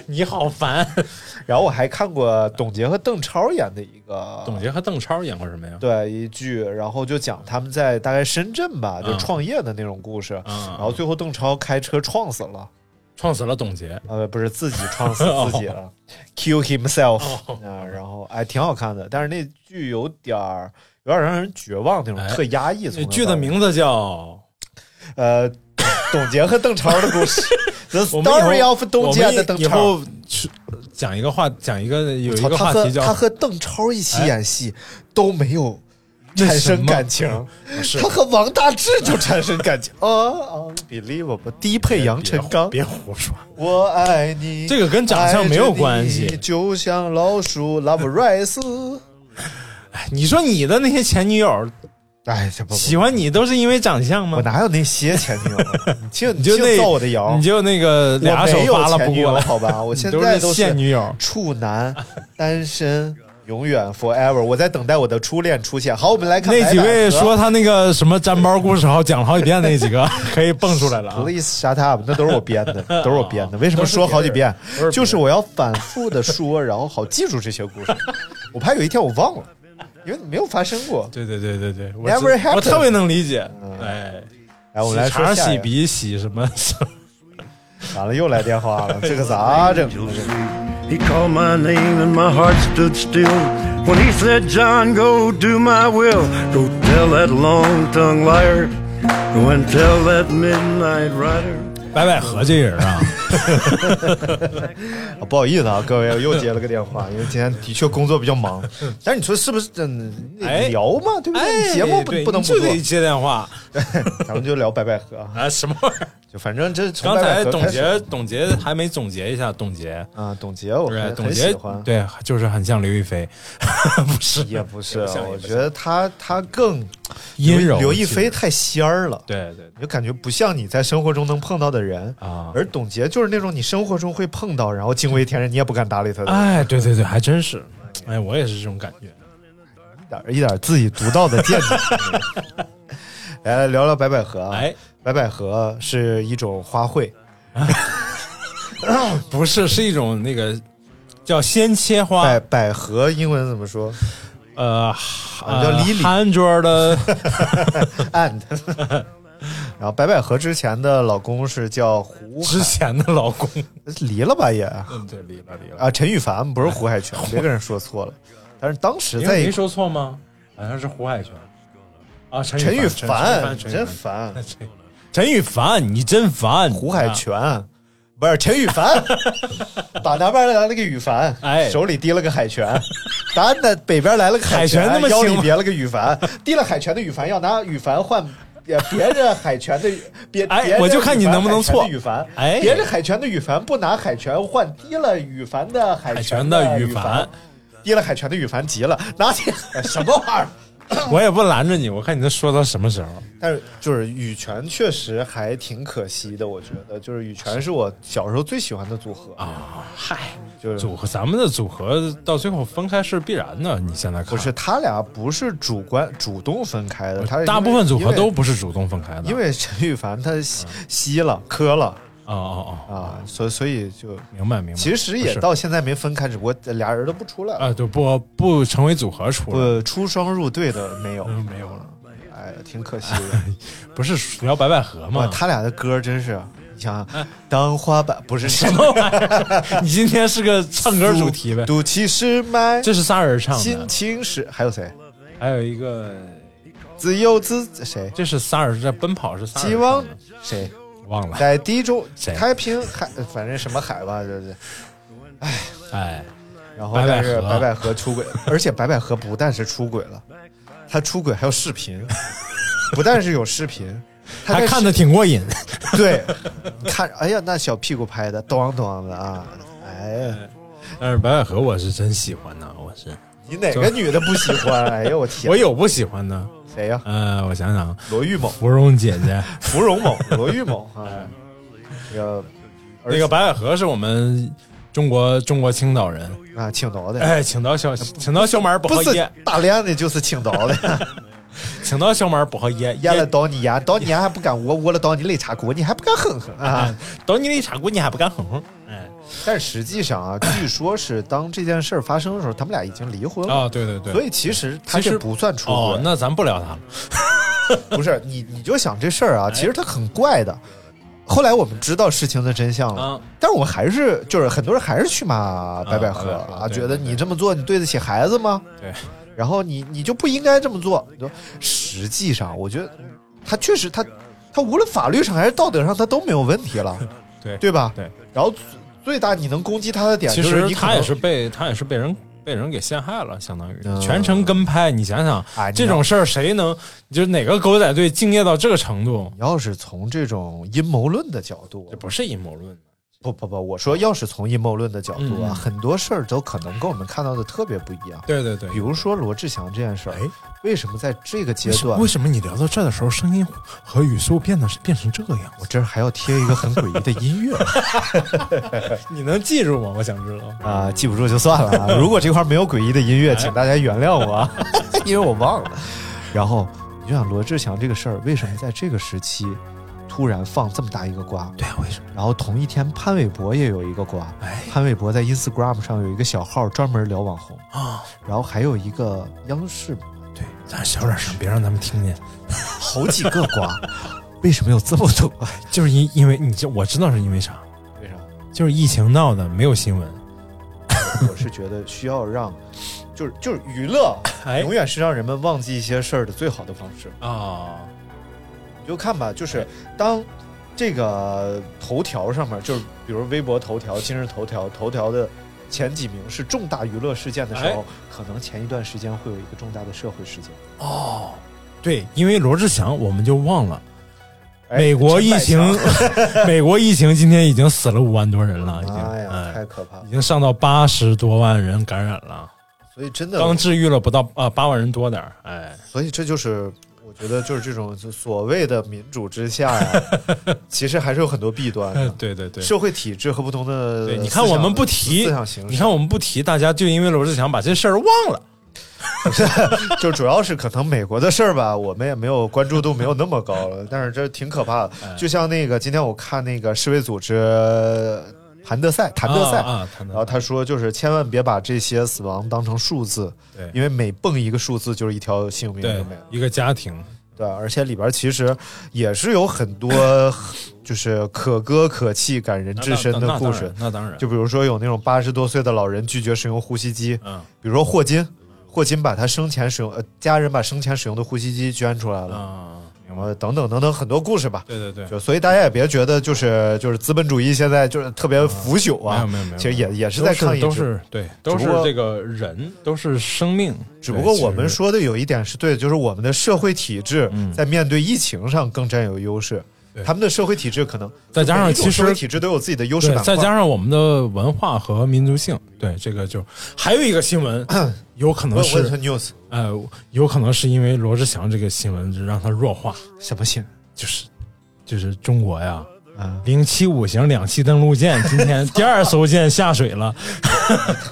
你好烦。然后我还看过董洁和邓超演的一个董洁和邓超演过什么呀？对一剧，然后就讲他们在大概深圳吧，就嗯。创业的那种故事。嗯。然后最后邓超开车撞死了，撞死了董洁，呃，不是自己创死 自己了，kill himself 啊。然后哎，挺好看的，但是那剧有点儿有点让人绝望那种，哎特压抑。从这剧的名字叫呃，董洁和邓超的故事，The Story of 董洁的邓超。讲一个话，讲一个有一个话题叫他和他和邓超一起演戏、都没有产生感情，是他和王大治就产生感情啊！Unbelievable，低配杨臣刚，别胡说，我爱你，这个跟长相没有关系你就像老鼠 Love Rice。你说你的那些前女友哎，这不不喜欢你都是因为长相吗我？哪有那些前女友？你净净你就那造我的谣，你就那个俩手扒拉不过来，好吧？我 现在都是现女友。处男，单身，永远 forever。我在等待我的初恋出现。好，我们来看那几位说他那个什么粘包故事好讲了好几遍，那几个 可以蹦出来了啊。Please shut up，那都是我编的，都是我编的。为什么说好几遍是？就是我要反复的说，然后好记住这些故事。我怕有一天我忘了，因为没有发生过。对对对对对，我 Never 知我特别能理解。哎，来，我们来说洗。鼻、洗什么？完了，又来电话了，这个咋整？He called my name and my heart stood still when he said, John, go do my will. Go tell that long tongued liar. Go and tell that midnight rider. 白百合这人啊，啊 不好意思啊，各位，我又接了个电话，因为今天的确工作比较忙。但是你说是不是真哎聊嘛？对不对？哎，节目不对不能不得，接电话 咱们就聊白百合啊。啊！什么玩意儿？就反正这从刚才董洁董洁还没总结一下，董洁啊，董洁我不是董洁喜欢，，对，就是很像刘亦菲，不是也不是，我觉得她她更阴柔。刘亦菲太仙儿了，对对就感觉不像你在生活中能碰到的人。啊，而董洁就是那种你生活中会碰到，然后惊为天人，你也不敢搭理他的，哎，对对对，还真是，哎，我也是这种感觉。一点一点自己独到的见解。来来聊聊白百合啊，哎，白百合是一种花卉，不是，是一种那个叫鲜切花百，百合英文怎么说呃，啊叫 lily 韩桌的？and。然后白百合之前的老公是叫胡之前的老公，离了吧也嗯，对，离了离了。啊，陈羽凡不是胡海泉，别跟人说错了。但是当时在没说错吗？好像是胡海泉啊，陈陈羽羽凡陈真烦，陈陈羽凡，你真烦。胡海啊泉不是陈羽凡，打南边来了个羽凡，哎手里提了个海泉，南的北边来了个海泉泉那么兴吗腰里别了个羽凡，提了海泉的羽凡要拿羽凡换。别别着海泉的别，哎别着我就看你能不能错羽凡，哎别着海泉的羽凡不拿海泉换低了羽凡的海海泉泉的羽羽凡，低了海泉的羽凡急了，拿起什么玩意儿？我也不拦着你，我看你能说到什么时候。但是就是羽泉确实还挺可惜的，我觉得就是羽泉是我小时候最喜欢的组合啊，嗨，就是组合咱们的组合到最后分开是必然的。你现在看不是他俩不是主观主动分开的，他大部分组合都不是主动分开的，因为陈羽凡他吸吸了磕了哦哦哦，啊，所以所以就明白明白。其实也到现在没分开，只不过俩人都不出来了，啊，就不不成为组合出来，不出双入对的没有，嗯没有了，哎，挺可惜的。不是聊白百合哇，吗？他俩的歌真是，你想想，当花瓣不是什么玩意儿？你今天是个唱歌主题呗？赌气是麦，这是仨人唱的心的，情是还有谁？还有一个自由自谁？这是仨人在奔跑是仨人希望谁？忘了，在第一周开平海，反正什么海吧，就是。哎。哎，然后是白百合出轨，而且白百合不但是出轨了，她出轨还有视频，不但是有视频，还看的挺过瘾。对，看，哎呀，那小屁股拍的咚咚的啊，哎呀，但是白百合我是真喜欢呢，我是。你哪个女的不喜欢？哎呦我天，我有不喜欢的，谁呀？呃，我想想，罗玉某、芙蓉姐姐，芙蓉某、罗玉某啊，那个那个白百合是我们中国中国青岛人，啊，青岛的，哎，青岛小青岛小马不不好腌，大连的，就是青岛的，青岛小马不好腌，腌了到你腌，到你腌还不敢窝，窝了到你肋插骨，你还不敢哼哼啊！到你的茶锅你还不敢哼哼，哎，但实际上啊，据说是当这件事儿发生的时候，他们俩已经离婚了。啊，对对对，所以其实他其实这不算出轨，，哦那咱不聊他了，不是你你就想这事儿啊，其实他很怪的。后来我们知道事情的真相了，啊但是我们还是就是很多人还是去骂白百合啊，觉得你这么做你对得起孩子吗？对，然后你你就不应该这么做。你说实际上，我觉得他确实他他无论法律上还是道德上他都没有问题了，对对吧？对。然后最大你能攻击他的点其实他也是被他也是被人被人给陷害了，相当于嗯全程跟拍。你想想哎，这种事儿谁能就是哪个狗仔队敬业到这个程度？你要是从这种阴谋论的角度这，不是阴谋论，不不不，我说要是从阴谋论的角度啊，嗯很多事儿都可能跟我们看到的特别不一样。对对对比如说罗志祥这件事儿，哎为什么在这个阶段为，什么你聊到这儿的时候，声音和语速变得变成这个样我这儿还要贴一个很诡异的音乐 你能记住吗？我想知道。啊？记不住就算了啊。如果这块儿没有诡异的音乐，请大家原谅我啊，因为我忘了。然后你就想罗志祥这个事儿，为什么在这个时期突然放这么大一个瓜？对啊，为什么？然后同一天，潘玮柏也有一个瓜。哎潘玮柏在 Instagram 上有一个小号，专门聊网红。啊，然后还有一个央视，对，咱小点声，别让他们听见。好几个瓜，为什么有这么多？就是因因为你这我知道是因为啥，为啥？就是疫情闹的，没有新闻。我是觉得需要让，就是就是娱乐，哎永远是让人们忘记一些事儿的最好的方式。啊，你就看吧，就是当这个头条上面，就是比如微博头条、今日头条、头条的前几名是重大娱乐事件的时候，哎可能前一段时间会有一个重大的社会事件。哦，对，因为罗志祥，我们就忘了。哎美国疫情，美国疫情今天已经死了五万多人了，已经，哎呀，哎太可怕了已！经上到八十多万人感染了，所以真的，刚治愈了不到啊八万人多点儿，哎，所以这就是我觉得就是这种所谓的民主之下呀，其实还是有很多弊端的。对对对。社会体制和不同的对，你看我们不提思想形，式，你看我们不提，大家就因为罗志祥把这事儿忘了。就主要是可能美国的事儿吧，我们也没有关注度没有那么高了，但是这挺可怕的。哎就像那个今天我看那个世卫组织谭德赛，谭德赛，然后他说就是千万别把这些死亡当成数字，对。因为每蹦一个数字就是一条性命没了。一个家庭，对，而且里边其实也是有很多 就是可歌可泣、感人至深的故事。那当然。那当然，就比如说有那种八十多岁的老人拒绝使用呼吸机，嗯。比如说霍金，霍金把他生前使用呃家人把生前使用的呼吸机捐出来了，啊，呃等等等等很多故事吧。对对对，就所以大家也别觉得就是就是资本主义现在就是特别腐朽啊，没有没有没有，其实也也是在抗议都是对，都是这个人，都是生命。只不过我们，说的有一点是对的，就是我们的社会体制嗯在面对疫情上更占有优势。他们的社会体制可能再加上其实体制都有自己的优势对，再加上我们的文化和民族性，对这个就还有一个新闻，有可能是 news 呃，有可能是因为罗志祥这个新闻就让他弱化，什么新闻？就是就是中国呀，嗯，零七五型两栖登陆舰今天 第二艘舰下水了，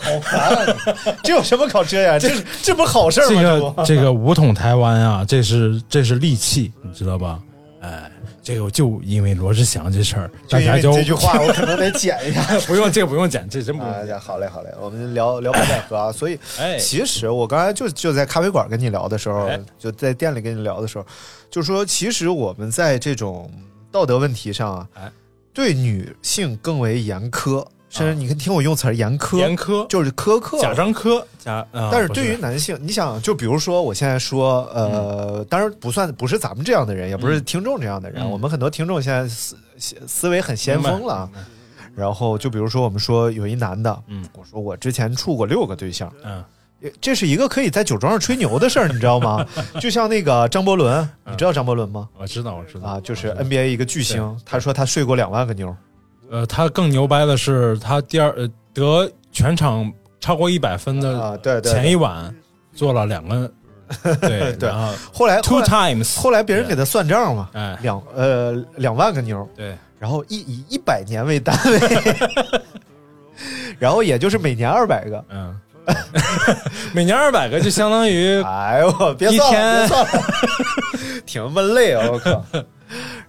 好烦啊！这有什么可遮呀？这这不好事吗这？个这个武统台湾啊，这是这是利器，你知道吧？哎，这个就因为罗志祥这事儿，大家就这句话，我可能得剪一下。不用这个不用剪，这真不用啊剪。，好嘞，好嘞，我们聊聊白百合啊。所以，哎其实我刚才就就在咖啡馆跟你聊的时候哎，就在店里跟你聊的时候，就说其实我们在这种道德问题上啊哎，对女性更为严苛，甚至你看听我用词儿严苛，严苛就是苛刻，贾樟柯贾，啊但是对于男性，你想，就比如说我现在说，呃，当然不算不是咱们这样的人，也不是听众这样的人，嗯我们很多听众现在思思思维很先锋了啊。然后就比如说我们说有一男的，嗯我说我之前处过六个对象，嗯这是一个可以在酒庄上吹牛的事儿，你知道吗？就像那个张伯伦，你知道张伯伦吗？我知道我知道啊，就是 NBA 一个巨星，他说他睡过两万个妞，呃，他更牛掰的是，他第二呃得全场超过一百分的啊，对对。前一晚做了两个，对 对然后后来 two times，后来别人给他算账嘛，哎，两呃两万个妞，对，然后一以一百年为单位，然后也就是每年二百个。嗯，每年二百个就相当于哎呦，别一算了，天别算了，挺闷累啊！我靠。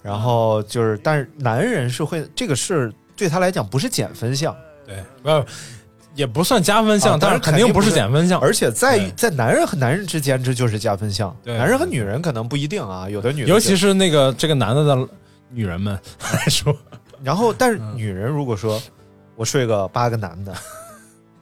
然后就是，但是男人是会这个事对他来讲不是减分项，对，不也不算加分项，啊但是肯定不是是减分项，而且在在男人和男人之间，这就是加分项。对。男人和女人可能不一定啊，有的女人尤其是那个这个男的的女人们来说，然后，但是女人如果说我睡个八个男的，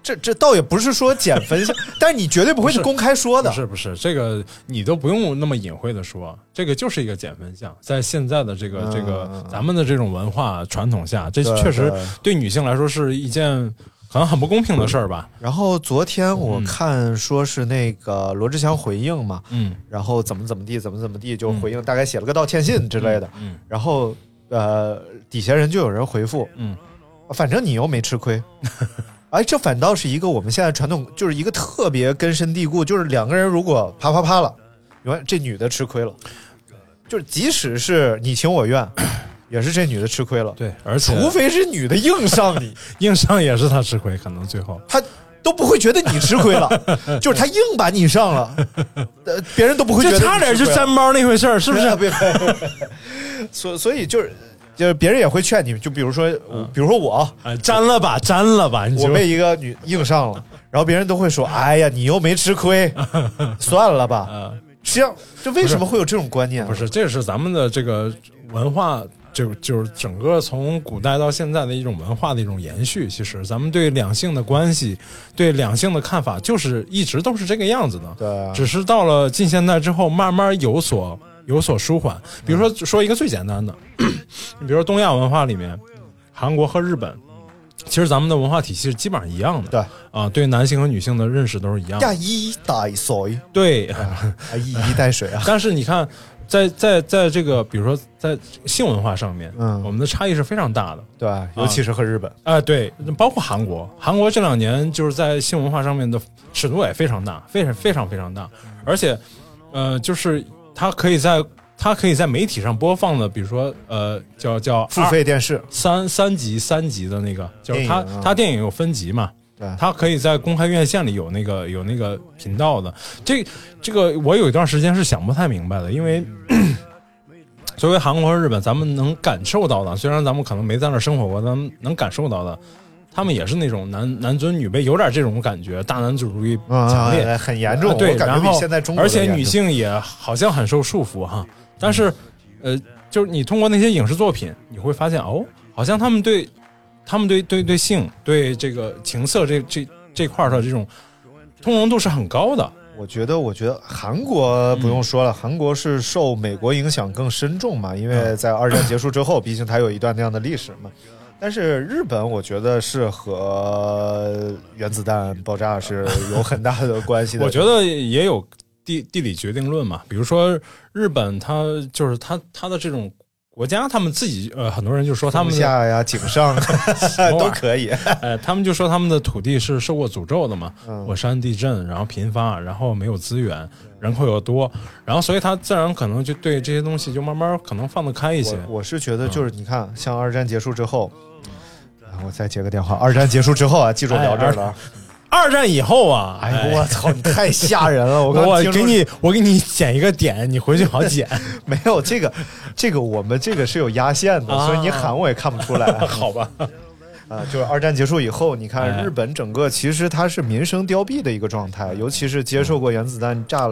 这这倒也不是说减分项，但是你绝对不会是公开说的不。是不是，这个你都不用那么隐晦的说，这个就是一个减分项，在现在的这个、嗯这个嗯咱们的这种文化传统下，这确实对对女性来说是一件可能很不公平的事儿吧。然后昨天我嗯看说是那个罗志祥回应嘛，嗯然后怎么怎么地，怎么怎么地，就回应，大概写了个道歉信之类的。嗯然后呃，底下人就有人回复，嗯，反正你又没吃亏。哎，这反倒是一个我们现在传统，就是一个特别根深蒂固，就是两个人如果啪啪啪了，原来这女的吃亏了，就是即使是你情我愿，也是这女的吃亏了。对，而且除非是女的硬上你，硬上也是她吃亏，可能最后她都不会觉得你吃亏了，就是她硬把你上了，呃，别人都不会觉得就差点就你吃亏了沾包那回事儿，是不是？所所以就是就是别人也会劝你，就比如说，比如说我，哎，沾了吧，沾了吧，我被一个女硬上了，然后别人都会说：“哎呀，你又没吃亏，算了吧。嗯，”实际上，这为什么会有这种观念？不是，这是咱们的这个文化，就就是整个从古代到现在的一种文化的一种延续。其实咱们对两性的关系，对两性的看法，就是一直都是这个样子的。对啊只是到了近现代之后，慢慢有所有所舒缓。比如说，说一个最简单的，你 比如说东亚文化里面，韩国和日本。其实咱们的文化体系是基本上一样的，对。啊，对男性和女性的认识都是一样的。呀，一带水，对，啊，一一带水啊，但是你看，在在在这个，比如说在性文化上面，嗯。我们的差异是非常大的。对，尤其是和日本，啊、对，包括韩国，韩国这两年就是在性文化上面的尺度也非常大，非常非常非常大，而且，呃，就是它可以在它可以在媒体上播放的，比如说呃，叫叫付费电视，三三级三级的那个，就是它它电影有分级嘛，对它可以在公开院线里有那个有那个频道的。这这个我有一段时间是想不太明白的，因为 作为韩国和日本，咱们能感受到的，虽然咱们可能没在那儿生活过，咱们能感受到的。他们也是那种男男尊女卑，有点这种感觉，大男子主义强烈，啊很严重。啊对，感觉比然后现在中国而且女性也好像很受束缚哈。但是，呃，就是你通过那些影视作品，你会发现哦，好像他们对他们对对对性、对这个情色这这这块儿的这种通融度是很高的。我觉得，我觉得韩国不用说了，韩国是受美国影响更深重嘛，因为在二战结束之后，毕竟它有一段那样的历史嘛。但是日本，我觉得是和原子弹爆炸是有很大的关系的。我觉得也有地地理决定论嘛，比如说日本它就是它它的这种国家他们自己呃，很多人就说他们的下呀、井上 都可以。呃，他们就说他们的土地是受过诅咒的嘛，嗯火山、地震，然后频发，然后没有资源，人口又多，然后所以他自然可能就对这些东西就慢慢可能放得开一些。我我是觉得就是你看，像二战结束之后，啊我再接个电话。二战结束之后啊，记住聊这儿了啊。二战以后啊，哎呦我操，你太吓人了！我给你我给你剪一个点，你回去好剪。没有这个，这个我们这个是有压线的，啊所以你喊我也看不出来。好吧，啊，就是二战结束以后，你看哎。日本整个其实它是民生凋敝的一个状态，尤其是接受过原子弹炸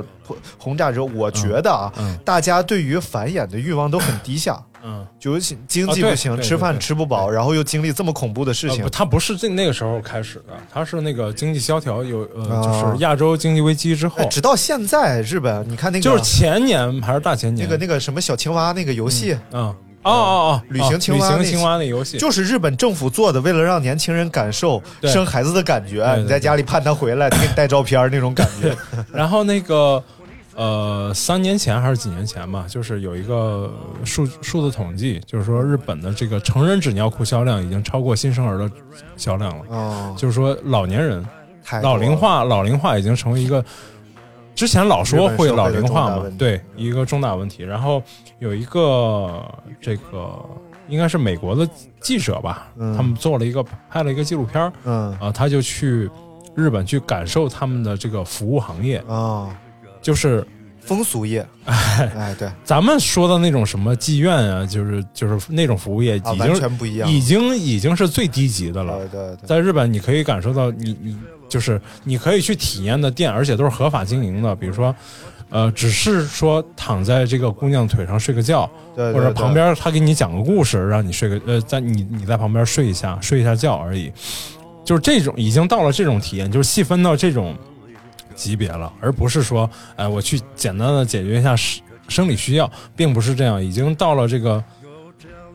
轰炸之后，我觉得啊，嗯大家对于繁衍的欲望都很低下。嗯，就尤其经济不行，对吃饭吃不饱，然后又经历这么恐怖的事情呃不，，是这那个时候开始的，他是那个经济萧条有呃，啊就是亚洲经济危机之后哎，直到现在日本，你看那个就是前年还是大前年那个那个什么小青蛙那个游戏，嗯哦哦哦，旅行青蛙旅行青蛙那游戏，就是日本政府做的，为了让年轻人感受生孩子的感觉，你在家里盼他回来，他给你带照片那种感觉。然后那个呃，三年前还是几年前吧，就是有一个数数字统计，就是说日本的这个成人纸尿裤销量已经超过新生儿的销量了。哦，就是说老年人老龄化，老龄化已经成为一个。之前老说会老龄化嘛对，一个重大问题。然后有一个这个应该是美国的记者吧，嗯。他们做了一个拍了一个纪录片儿嗯。啊，他就去日本去感受他们的这个服务行业，啊，就是风俗业，哎哎，对，咱们说的那种什么妓院啊，就是就是那种服务业，啊，完已经、全不一样。已经已经是最低级的了。对对对，在日本，你可以感受到你你就是你可以去体验的店，而且都是合法经营的。比如说，呃，只是说躺在这个姑娘腿上睡个觉，对对对或者旁边他给你讲个故事，让你睡个呃，在你你在旁边睡一下睡一下觉而已。就是这种已经到了这种体验，就是细分到这种级别了，而不是说，哎、我去简单的解决一下生生理需要，并不是这样，已经到了这个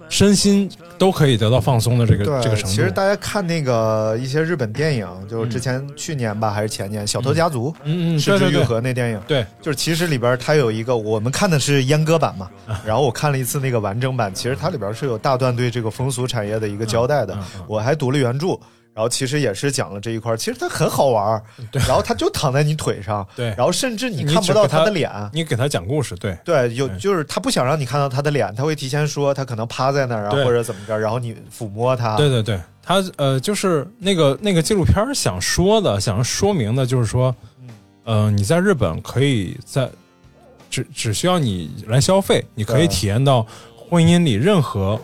身心都可以得到放松的这个，这个程度。其实大家看那个一些日本电影，就是之前去年吧还是前年，《小偷家族》嗯嗯，是之愈对对对。合那电影，对，就是其实里边它有一个，我们看的是阉割版嘛，啊。然后我看了一次那个完整版，其实它里边是有大段对这个风俗产业的一个交代的。我还读了原著。然后其实也是讲了这一块儿，其实它很好玩儿，然后它就躺在你腿上，对然后甚至你你看不到只给他他的脸，你给他讲故事，对对，有就是他不想让你看到他的脸，他会提前说他可能趴在那儿啊，或者怎么着，然后你抚摸他，对对对，他呃，就是那个那个纪录片儿想说的，想说明的就是说，呃，你在日本可以在只只需要你来消费，你可以体验到婚姻里任何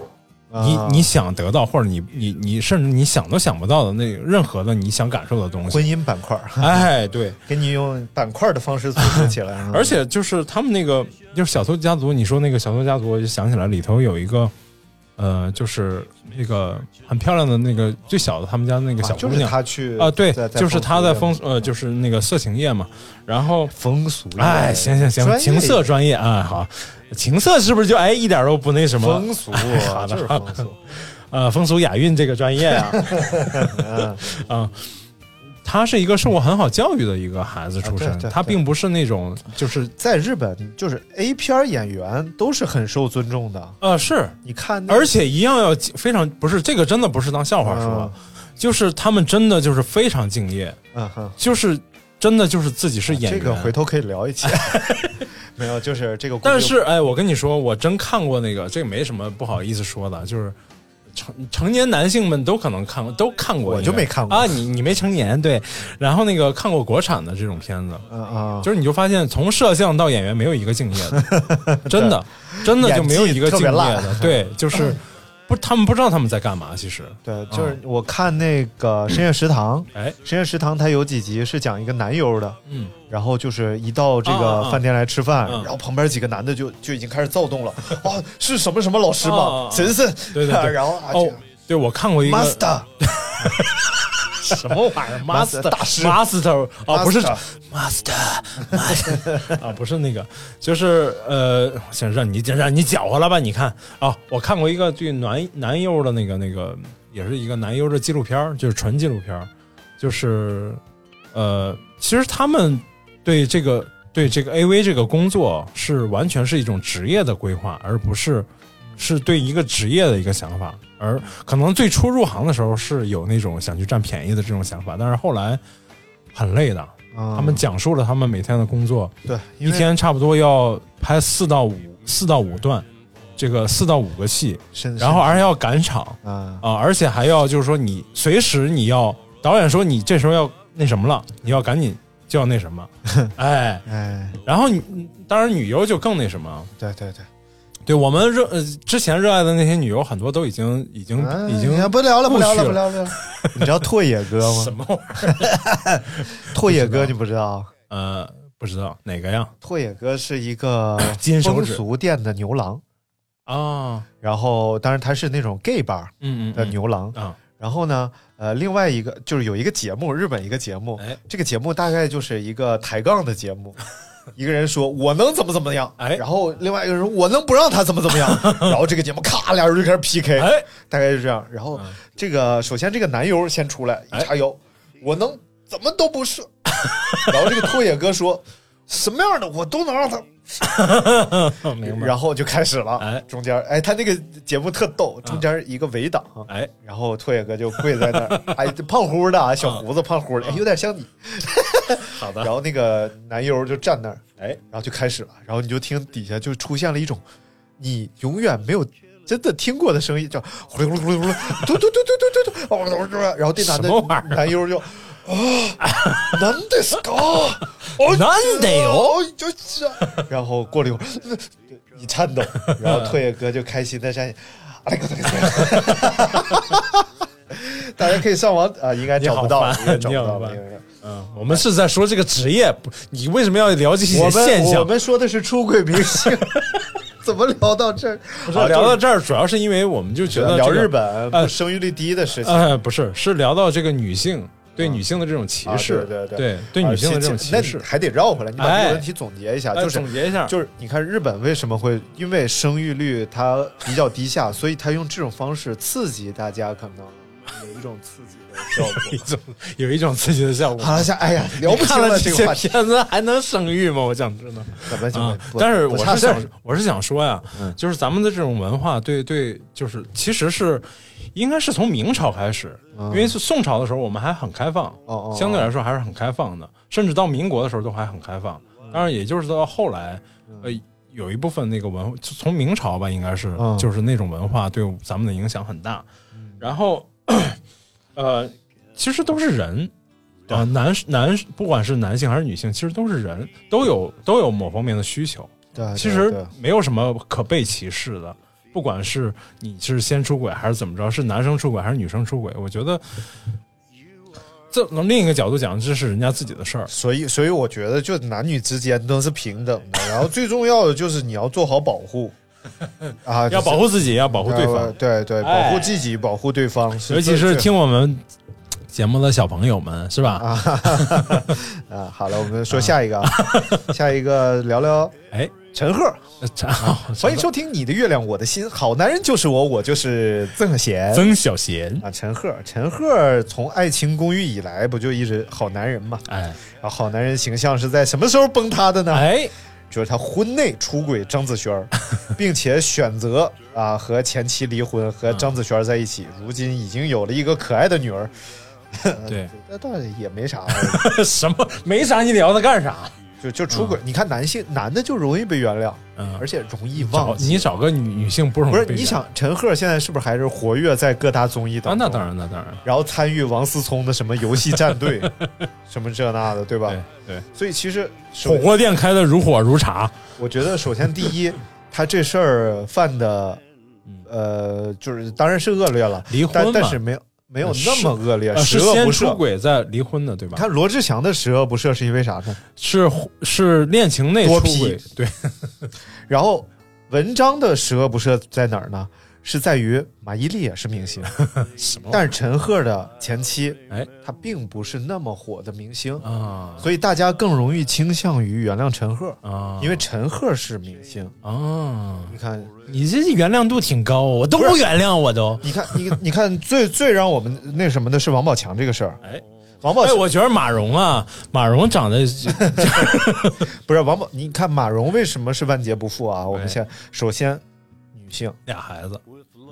你啊。你想得到，或者你你你甚至你想都想不到的那任何的你想感受的东西。婚姻板块儿，哎，对，给你用板块的方式组织起来，而且就是他们那个就是小偷家族，你说那个小偷家族，我就想起来里头有一个，呃，就是那个很漂亮的那个最小的他们家那个小啊就是姑娘他去啊，对就是他在风风呃，就是那个色情业嘛，然后风俗，哎，行行行，情色专业啊，好，情色是不是就哎一点都不那什么？风俗就是风俗，呃，风俗雅韵这个专业啊，嗯啊，他是一个受过很好教育的一个孩子出身，他并不是那种就是在日本就是 A 片演员都是很受尊重的，呃是，你看那，而且一样要非常不是这个真的不是当笑话说，就是他们真的就是非常敬业，嗯哼，就是真的就是自己是演员。这个回头可以聊一期，没有，就是这个，但是哎，我跟你说，我真看过那个，这个没什么不好意思说的，就是成成年男性们都可能看过，都看过，我就没看过啊。你你没成年对，然后那个看过国产的这种片子，嗯啊，就是你就发现从摄像到演员没有一个敬业的，真的真的就没有一个敬业的，对，就是 不他们不知道他们在干嘛，其实。对，就是我看那个深夜食堂，哎，深夜食堂它有几集是讲一个男优的，嗯，然后就是一到这个饭店来吃饭，嗯。然后旁边几个男的就就已经开始躁动了，哦，是什么什么老师吗？神神，对对对。然后啊，哦，对我看过一个 master 什么玩意儿 Master，，master 大师 master 啊，不是 Master master 啊，不是那个，就是呃，想让你让你搅和了吧？你看啊，我看过一个对男男优的那个那个，也是一个男优的纪录片儿，就是纯纪录片儿，就是呃，其实他们对这个对这个 AV 这个工作是完全是一种职业的规划，而不是是对一个职业的一个想法，而可能最初入行的时候是有那种想去占便宜的这种想法，但是后来很累的。他们讲述了他们每天的工作，对一天差不多要拍四到五四到五段，这个四到五个戏，然后而且要赶场啊。啊，而且还要就是说你随时你要导演说你这时候要那什么了，你要赶紧就要那什么，哎，哎，然后你当然女优就更那什么，对对对，对我们热呃之前热爱的那些女优很多都已经已经哎已经不聊了不聊了不聊了，不聊了 你知道拓野哥吗？什么玩意儿？拓野哥你不知道？呃，不知道哪个呀？拓野哥是一个 金手指风俗店的牛郎，啊，然后当然他是那种 gay bar 嗯嗯的牛郎。啊，然后呢，呃，另外一个就是有一个节目，日本一个节目，哎这个节目大概就是一个抬杠的节目。一个人说我能怎么怎么样，哎。然后另外一个人说我能不让他怎么怎么样，然后这个节目咔俩人就开始 PK，哎，大概就这样。然后这个首先这个男优先出来一哎叉腰，我能怎么都不是。然后这个拓野哥说什么样的我都能让他，明白。然后就开始了。哎中间哎，他那个节目特逗，中间一个围挡，哎，然后拓野哥就跪在那儿，哎，胖乎的啊，小胡子胖乎的，哎，有点像你。好的然后那个男优就站那儿，哎，然后就开始了，然后你就听底下就出现了一种你永远没有真的听过的声音，叫呼噜呼噜呼噜嘟嘟嘟嘟嘟嘟嘟，哦，然后这男的男优就。啊，难得是か？哦，なんでよ哦，就是。然后过了一会儿，一颤抖，然后拓野哥就开心的站起，哎个大家可以上网啊，应该找不到，你好烦应该找不到。你好烦应该嗯，我们是在说这个职业，不，你为什么要聊这些我们现象我？们说的是出轨明星，怎么聊到这儿？不是聊到这儿，主要是因为我们就觉得聊这个日本呃不生育率低的事情。呃，不是，是聊到这个女性 对女性的这种歧啊视，对对对对女性的这种歧视你。还得绕回来，你把这哎个问题总结一下，哎就是总结一下就是你看日本为什么会因为生育率它比较低下，所以它用这种方式刺激大家，可能有一种刺激的效一果。种有一种刺激的效果。好了，下哎呀，聊不清了这个还能生育吗？我想知道。怎么怎么啊？但是我是想，我是想说呀，嗯就是咱们的这种文化，对对，就是其实是应该是从明朝开始，因为是宋朝的时候我们还很开放，相对来说还是很开放的，甚至到民国的时候都还很开放。嗯当然，也就是到后来，呃，有一部分那个文，从明朝吧，应该是嗯就是那种文化对咱们的影响很大。然后，呃，其实都是人。啊、男男不管是男性还是女性，其实都是人，都有都有某方面的需求。对对其实没有什么可被歧视的，不管是你是先出轨还是怎么着，是男生出轨还是女生出轨，我觉得这从另一个角度讲，这是人家自己的事儿。所以，所以我觉得，就男女之间都是平等的。然后最重要的就是你要做好保护 啊，要保护自己，要保护对方呃，对对，哎保护自己，保护对方，尤其是听我们节目的小朋友们，是吧？啊。好了，我们说下一个，啊，下一个聊聊哎，陈赫。陈欢迎收听《你的月亮我的心》，好男人就是我，我就是曾贤。曾小贤，啊，陈赫，陈赫从《爱情公寓》以来不就一直好男人嘛？哎然后好男人形象是在什么时候崩塌的呢？哎，就是他婚内出轨张子萱，并且选择啊和前妻离婚，和张子萱在一起，如今已经有了一个可爱的女儿。对，那倒也没啥，什么没啥，你聊他干啥？就就出轨。你看男性男的就容易被原谅，嗯，而且容易忘记。你找个女女性不容易不是你想陈赫现在是不是还是活跃在各大综艺啊？当中？那当然，那当然，然后参与王思聪的什么游戏战队，什么这那的，对吧？对对。所以其实火锅店开的如火如茶，我觉得首先第一，他这事儿犯的，呃，就是当然是恶劣了，离婚但但是没有没有那么恶劣，呃十是先出恶不赦。轨再离婚的，对吧？看罗志祥的十恶不赦是因为啥呢？是是恋情内出轨，对，然后文章的十恶不赦在哪儿呢？是在于马伊琍也是明星，但是陈赫的前妻，哎，她并不是那么火的明星，啊。所以大家更容易倾向于原谅陈赫，啊，因为陈赫是明星。啊，你看，你这原谅度挺高，我都不原谅，我都。你看，你你看，最最让我们那什么的是王宝强这个事儿。哎，王宝哎，强我觉得马蓉啊，马蓉长得 不是王宝，你看马蓉为什么是万劫不复啊？我们先首先，女性，俩孩子，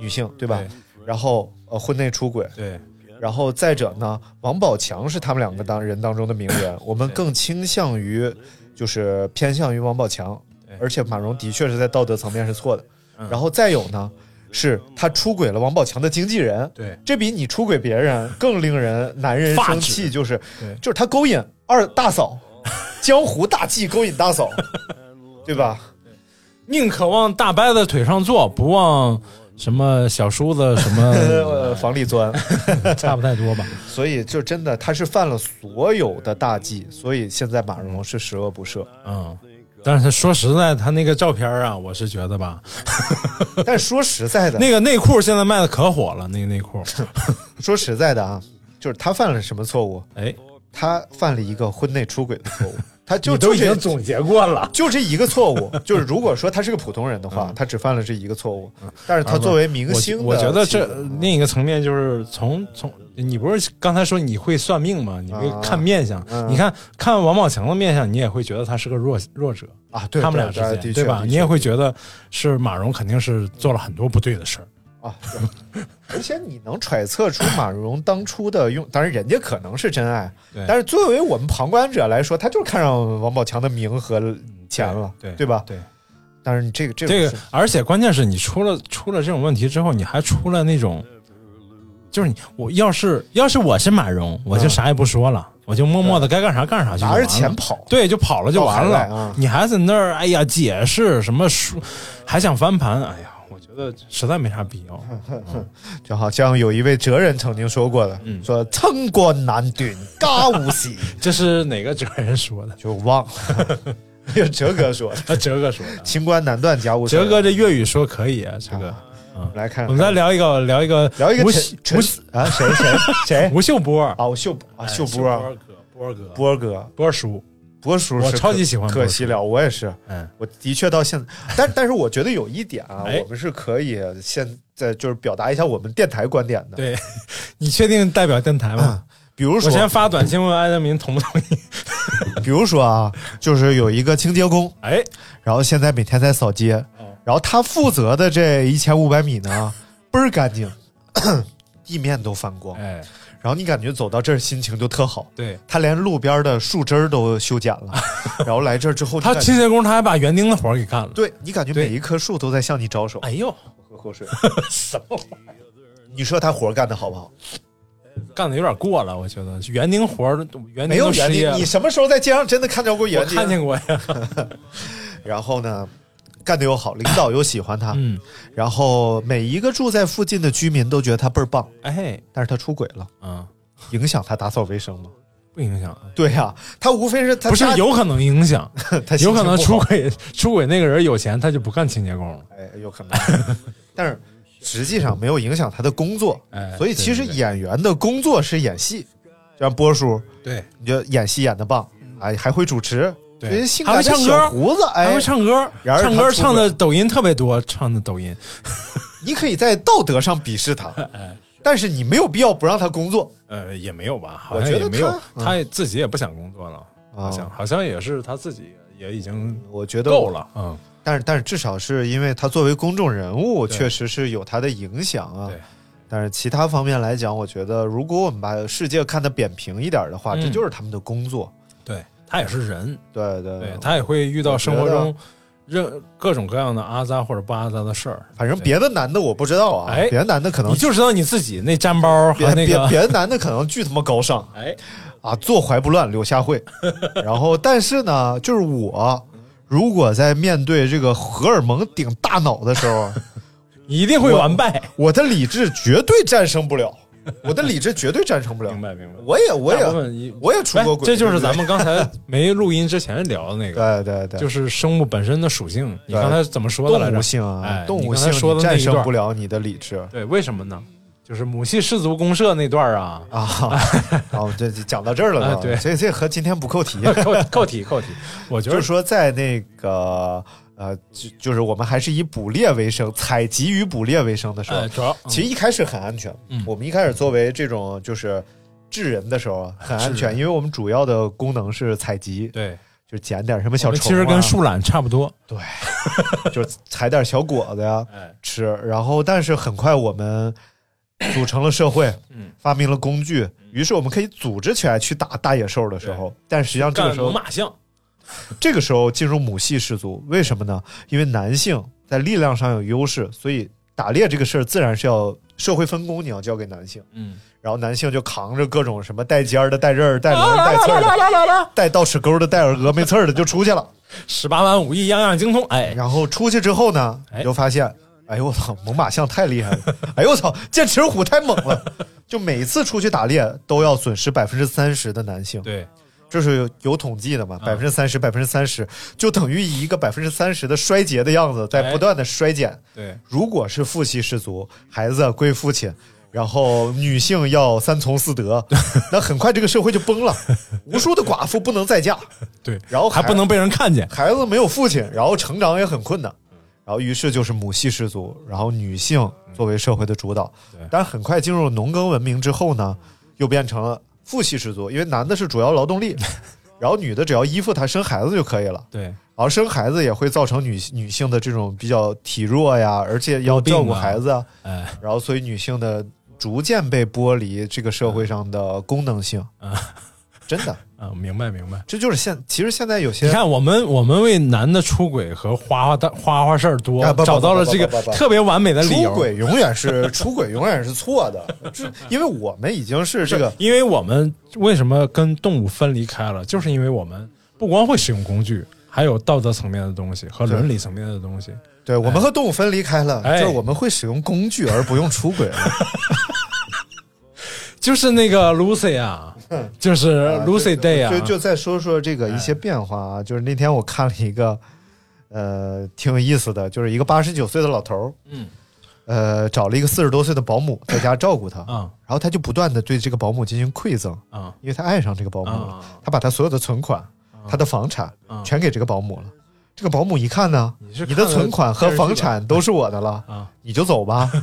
女性对吧？对然后呃，婚内出轨，对，然后再者呢，王宝强是他们两个当人当中的名人，我们更倾向于就是偏向于王宝强，而且马蓉的确是在道德层面是错的。嗯然后再有呢，是他出轨了王宝强的经纪人，对这比你出轨别人 更令人男人生气，就是就是他勾引二大嫂，江湖大忌勾引大嫂，对吧？宁可往大伯的腿上坐，不往什么小叔子什 呃，么，房里钻。差不太多吧？所以就真的他是犯了所有的大忌，所以现在马蓉是十恶不赦。嗯。但是说实在，他那个照片啊，我是觉得吧，但说实在的，那个内裤现在卖的可火了，那个内裤，说实在的啊，就是他犯了什么错误？哎，他犯了一个婚内出轨的错误，他就都已经总结过了。就这一个错误。就是如果说他是个普通人的话，他只犯了这一个错误。但是他作为明星我我觉得这另一个层面就是从从你不是刚才说你会算命吗？你会看面相，嗯你看看王宝强的面相，你也会觉得他是个弱弱者啊，对他们俩之间对吧？你也会觉得是马蓉肯定是做了很多不对的事儿。啊，而且你能揣测出马蓉当初的用，当然人家可能是真爱对，但是作为我们旁观者来说，他就是看上王宝强的名和钱了，对对吧？对，但是你这个这个，而且关键是你出了出了这种问题之后，你还出了那种，就是你我要是要是我是马蓉，我就啥也不说了，我就默默的该干啥干啥去拿着钱跑，对，就跑了就完了。啊。你还在那儿，哎呀，解释什么说，还想翻盘，哎呀，我觉得实在没啥必要。就好像有一位哲人曾经说过的，嗯说清官难断家务事，这是哪个哲人说的？就忘了，有哲哥说的，啊，哲哥说的。清官难断家务事。哲哥这粤语说可以啊，哲哥。我们来看，我们再聊一个，聊一个，聊一个吴吴啊，谁谁谁？吴秀波啊，吴秀啊，秀波哥，波哥，波哥，波叔，波叔我超级喜欢可惜了，我也是，嗯，我的确到现在，但但是我觉得有一点啊，哎我们是可以现在就是表达一下我们电台观点的，对你确定代表电台吗？比如说，我先发短信问艾德明同不同意。比如说啊，就是有一个清洁工，哎，然后现在每天在扫街，哦然后他负责的这一千五百米呢，倍儿干净，地面都翻光，哎，然后你感觉走到这儿心情就特好。对他连路边的树枝儿都修剪了，然后来这儿之后，他清洁工他还把园丁的活儿给干了。对你感觉每一棵树都在向你招手。哎呦，喝口水，什么玩意儿？你说他活儿干的好不好？干的有点过了，我觉得园丁活儿，园没有园丁，你什么时候在街上真的看着过园我丁？看见过呀。然后呢，干的又好，领导又喜欢他，嗯，然后每一个住在附近的居民都觉得他倍儿棒，哎，但是他出轨了，嗯，影响他打扫卫生吗？不影响，对呀、他无非是他不是有可能影响，他有可能出轨出轨那个人有钱，他就不干清洁工了。哎，有可能，但是实际上没有影响他的工作，哎所以其实演员的工作是演戏，就像波叔，对，你就演戏演的棒，哎，还会主持，对人性还唱歌胡子，哎，还会唱歌，唱歌唱的抖音特别多，唱的抖音。你可以在道德上鄙视他，但是你没有必要不让他工作。呃，也没有吧，好我觉得像也没有，他他自己也不想工作了，啊好像好像也是他自己也已经我觉得够了，嗯，但是但是至少是因为他作为公众人物，确实是有他的影响啊对。但是其他方面来讲，我觉得如果我们把世界看得扁平一点的话，嗯这就是他们的工作。对他也是人，对对对他也会遇到生活中任各种各样的阿扎或者不阿扎的事儿，反正别的男的我不知道啊，哎别的男的可能你就知道你自己那粘包别和那个，别别的男的可能巨他妈高尚哎，啊，坐怀不乱柳下惠。然后但是呢，就是我如果在面对这个荷尔蒙顶大脑的时候，你一定会完败。我的理智绝对战胜不了，我的理智绝对战胜不了。明白明白。我也我也我也出过轨，哎这就是咱们刚才没录音之前聊的那个，对对对，就是生物本身的属性。你刚才怎么说的来着？动物性啊，哎，动物性战胜不，了你的理智对，为什么呢？就是母系氏族公社那段啊，啊。哦，这这讲到这儿了对，所以这这和今天不扣题。扣扣题扣题。我觉得就是说，在那个呃，就就是我们还是以捕猎为生，采集与捕猎为生的时候其实一开始很安全。嗯我们一开始作为这种就是智人的时候很安全，因为我们主要的功能是采集，对就捡点什么小虫、啊，其实跟树懒差不多。对 就是采点小果子呀哎吃，然后但是很快我们组成了社会，嗯发明了工具，于是我们可以组织起来去打大野兽的时候，但实际上这个时候猛犸象，这个时候进入母系氏族，为什么呢？因为男性在力量上有优势，所以打猎这个事儿自然是要社会分工，你要交给男性。嗯，然后男性就扛着各种什么带尖儿的、带刃儿、带轮儿、带刺儿的、带倒齿钩的、带峨眉刺儿的就出去了。十八般武艺样样精通。哎，然后出去之后呢，哎你就发现，哎呦我操，猛犸象太厉害了！哎呦我操，剑齿虎太猛了！就每次出去打猎都要损失百分之三十的男性。对，这是有有统计的嘛？百分之三十，百分之三十，就等于一个百分之三十的衰竭的样子，在不断的衰减。对，如果是父系氏族，孩子归父亲，然后女性要三从四德，那很快这个社会就崩了，无数的寡妇不能再嫁，对，然后还不能被人看见。孩子没有父亲，然后成长也很困难，然后于是就是母系氏族，然后女性作为社会的主导对，但是很快进入农耕文明之后呢，又变成了父系氏族，因为男的是主要劳动力，然后女的只要依附他生孩子就可以了。对，然后生孩子也会造成女女性的这种比较体弱呀，而且要照顾孩子啊，哎，然后所以女性的逐渐被剥离这个社会上的功能性，嗯 真的，啊，明白明白。这就是现其实现在有些你看，我们我们为男的出轨和花花的花花事儿多找到了这个特别完美的理由出。轨永远是出轨，永远是错的。这因为我们已经是这个，因为我们为什么跟动物分离开了，就是因为我们不光会使用工具，还有道德层面的东西和伦理层面的东西。对我们和动物分离开了，哎就是我们会使用工具而不用出轨了。就是那个 Lucy 啊，就是 Lucy Day 啊，就就再说说这个一些变化啊，就是那天我看了一个，呃，挺有意思的，就是一个八十九岁的老头儿，嗯，呃，找了一个四十多岁的保姆在家照顾他，啊。然后他就不断的对这个保姆进行馈赠，啊。因为他爱上这个保姆了，啊。他把他所有的存款、他的房产啊。全给这个保姆了。这个保姆一看呢，你的存款和房产都是我的了，啊。你就走吧。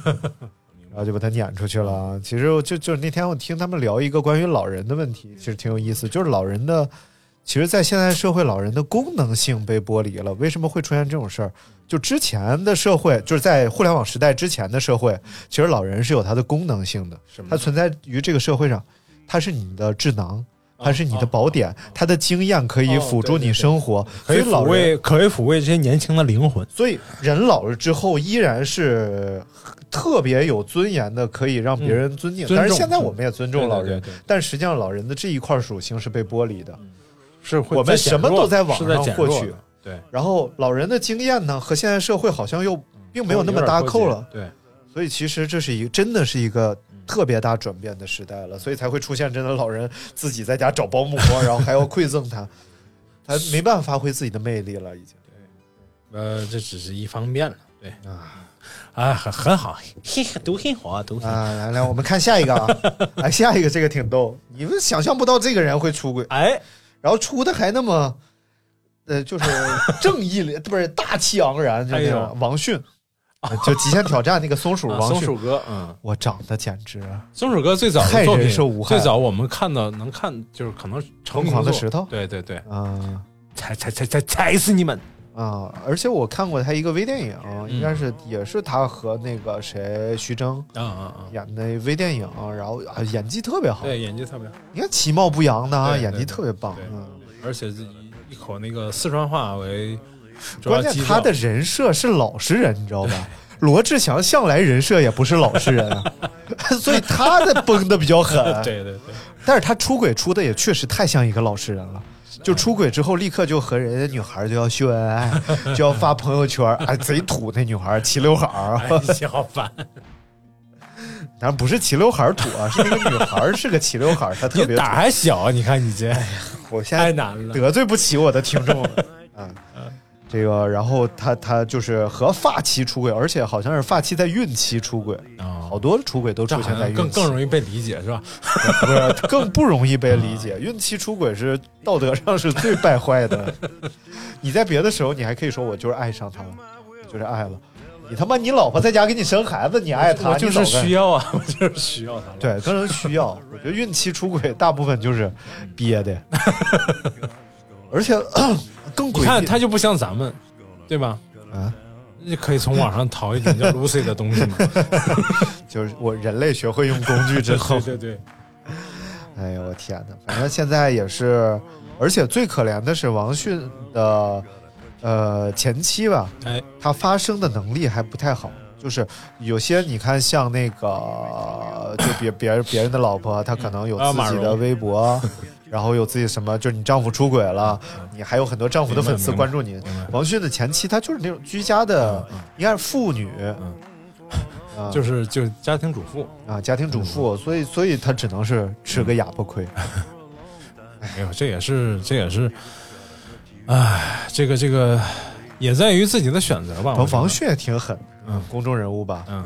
然后就把他撵出去了。其实就就是那天我听他们聊一个关于老人的问题，其实挺有意思。就是老人的，其实，在现在社会，老人的功能性被剥离了。为什么会出现这种事儿？就之前的社会，就是在互联网时代之前的社会，其实老人是有他的功能性的，它存在于这个社会上，它是你的智囊。它是你的宝典，它的经验可以辅助你生活，可以抚所以老人慰，可以抚慰这些年轻的灵魂。所以人老了之后依然是特别有尊严的，可以让别人尊敬。但是现在我们也尊重老人，但实际上老人的这一块属性是被剥离的。是会我们什么都在网上获取对，然后老人的经验呢，和现在社会好像又并没有那么搭扣了。对，所以其实这是一个真的是一个特别大转变的时代了，所以才会出现真的老人自己在家找保姆，然后还要馈赠他，他没办法发挥自己的魅力了，已经。对呃，这只是一方面了，对啊，啊，很很好，嘿，都很好啊，都。啊，来来，我们看下一个啊，哎，下一个这个挺逗，你们想象不到这个人会出轨，哎，然后出的还那么，呃，就是 正义里不是大气昂然，就那种王迅，啊就极限挑战那个松鼠啊王迅，松鼠哥，嗯，我长得简直松鼠哥最早太的作品人兽无，害最早我们看到能看就是可能成疯狂的石头对对对，啊。踩踩踩踩踩死你们！啊！而且我看过他一个微电影，嗯应该是也是他和那个谁徐峥啊啊啊！演的微电影，然后啊演技特别好，对，演技特别好，你看其貌不扬的啊，演技特别棒，对嗯。而且是以一口那个四川话为关键他的人设是老实人，你知道吧？罗志祥向来人设也不是老实人啊，所以他的崩的比较狠。对对对，但是他出轨出的也确实太像一个老实人了。就出轨之后，立刻就和人家女孩就要秀恩爱，就要发朋友圈，哎，贼土那女孩齐刘海儿，好烦！当然不是齐刘海儿土啊，是那个女孩是个齐刘海儿，她特别胆儿还小啊，你看你这我现在太难了。得罪不起我的听众了。啊，这个，然后他他就是和发妻出轨，而且好像是发妻在孕期出轨，啊好多出轨都出现在孕期，更更容易被理解是吧？不是更不容易被理解。孕期出轨是道德上是最败坏的。你在别的时候，你还可以说我就是爱上他了，就是爱了。你他妈，你老婆在家给你生孩子，你爱她，就是需要啊，我就是需要她了。对，更人需要。我觉得孕期出轨大部分就是憋的。而且 更你看他就不像咱们，对吧？啊，你可以从网上淘一点叫 Lucy 的东西嘛。就是我人类学会用工具之后，对对对，哎呦我天哪！反正现在也是，而且最可怜的是王迅的呃前妻吧，哎，他发声的能力还不太好。就是有些你看，像那个就别别人别人的老婆，她可能有自己的微博，然后有自己什么，就是你丈夫出轨了，你还有很多丈夫的粉丝关注你。王迅的前妻，她就是那种居家的，应该是妇女，啊 就是就是家庭主妇。啊家庭主妇，所以所以她只能是吃个哑巴亏。哎呦，这也是这也是，哎，这个这个也在于自己的选择吧。王王迅也挺狠，嗯公众人物吧，嗯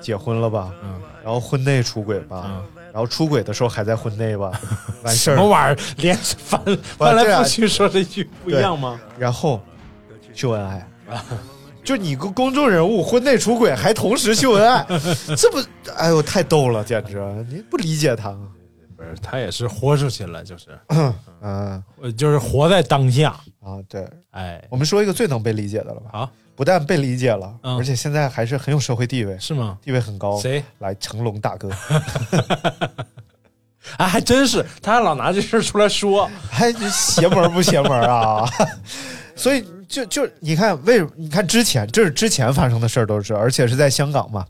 结婚了吧，嗯然后婚内出轨吧，嗯，然后出轨的时候还在婚内吧，完事儿什么，玩意儿？连翻翻来覆去说这句不一样吗？然后秀恩爱。就你个公众人物，婚内出轨还同时秀恩爱，这不，哎呦，太逗了，简直！你不理解他，不是，他也是豁出去了，就是 嗯呃就是活在当下。啊，对，哎，我们说一个最能被理解的了吧？好，不但被理解了，嗯而且现在还是很有社会地位，是吗？地位很高。谁？来，成龙大哥，哎，还真是，他还老拿这事儿出来说。还邪门不邪门啊？所以就就你看，为什么你看之前这是之前发生的事儿都是，而且是在香港嘛。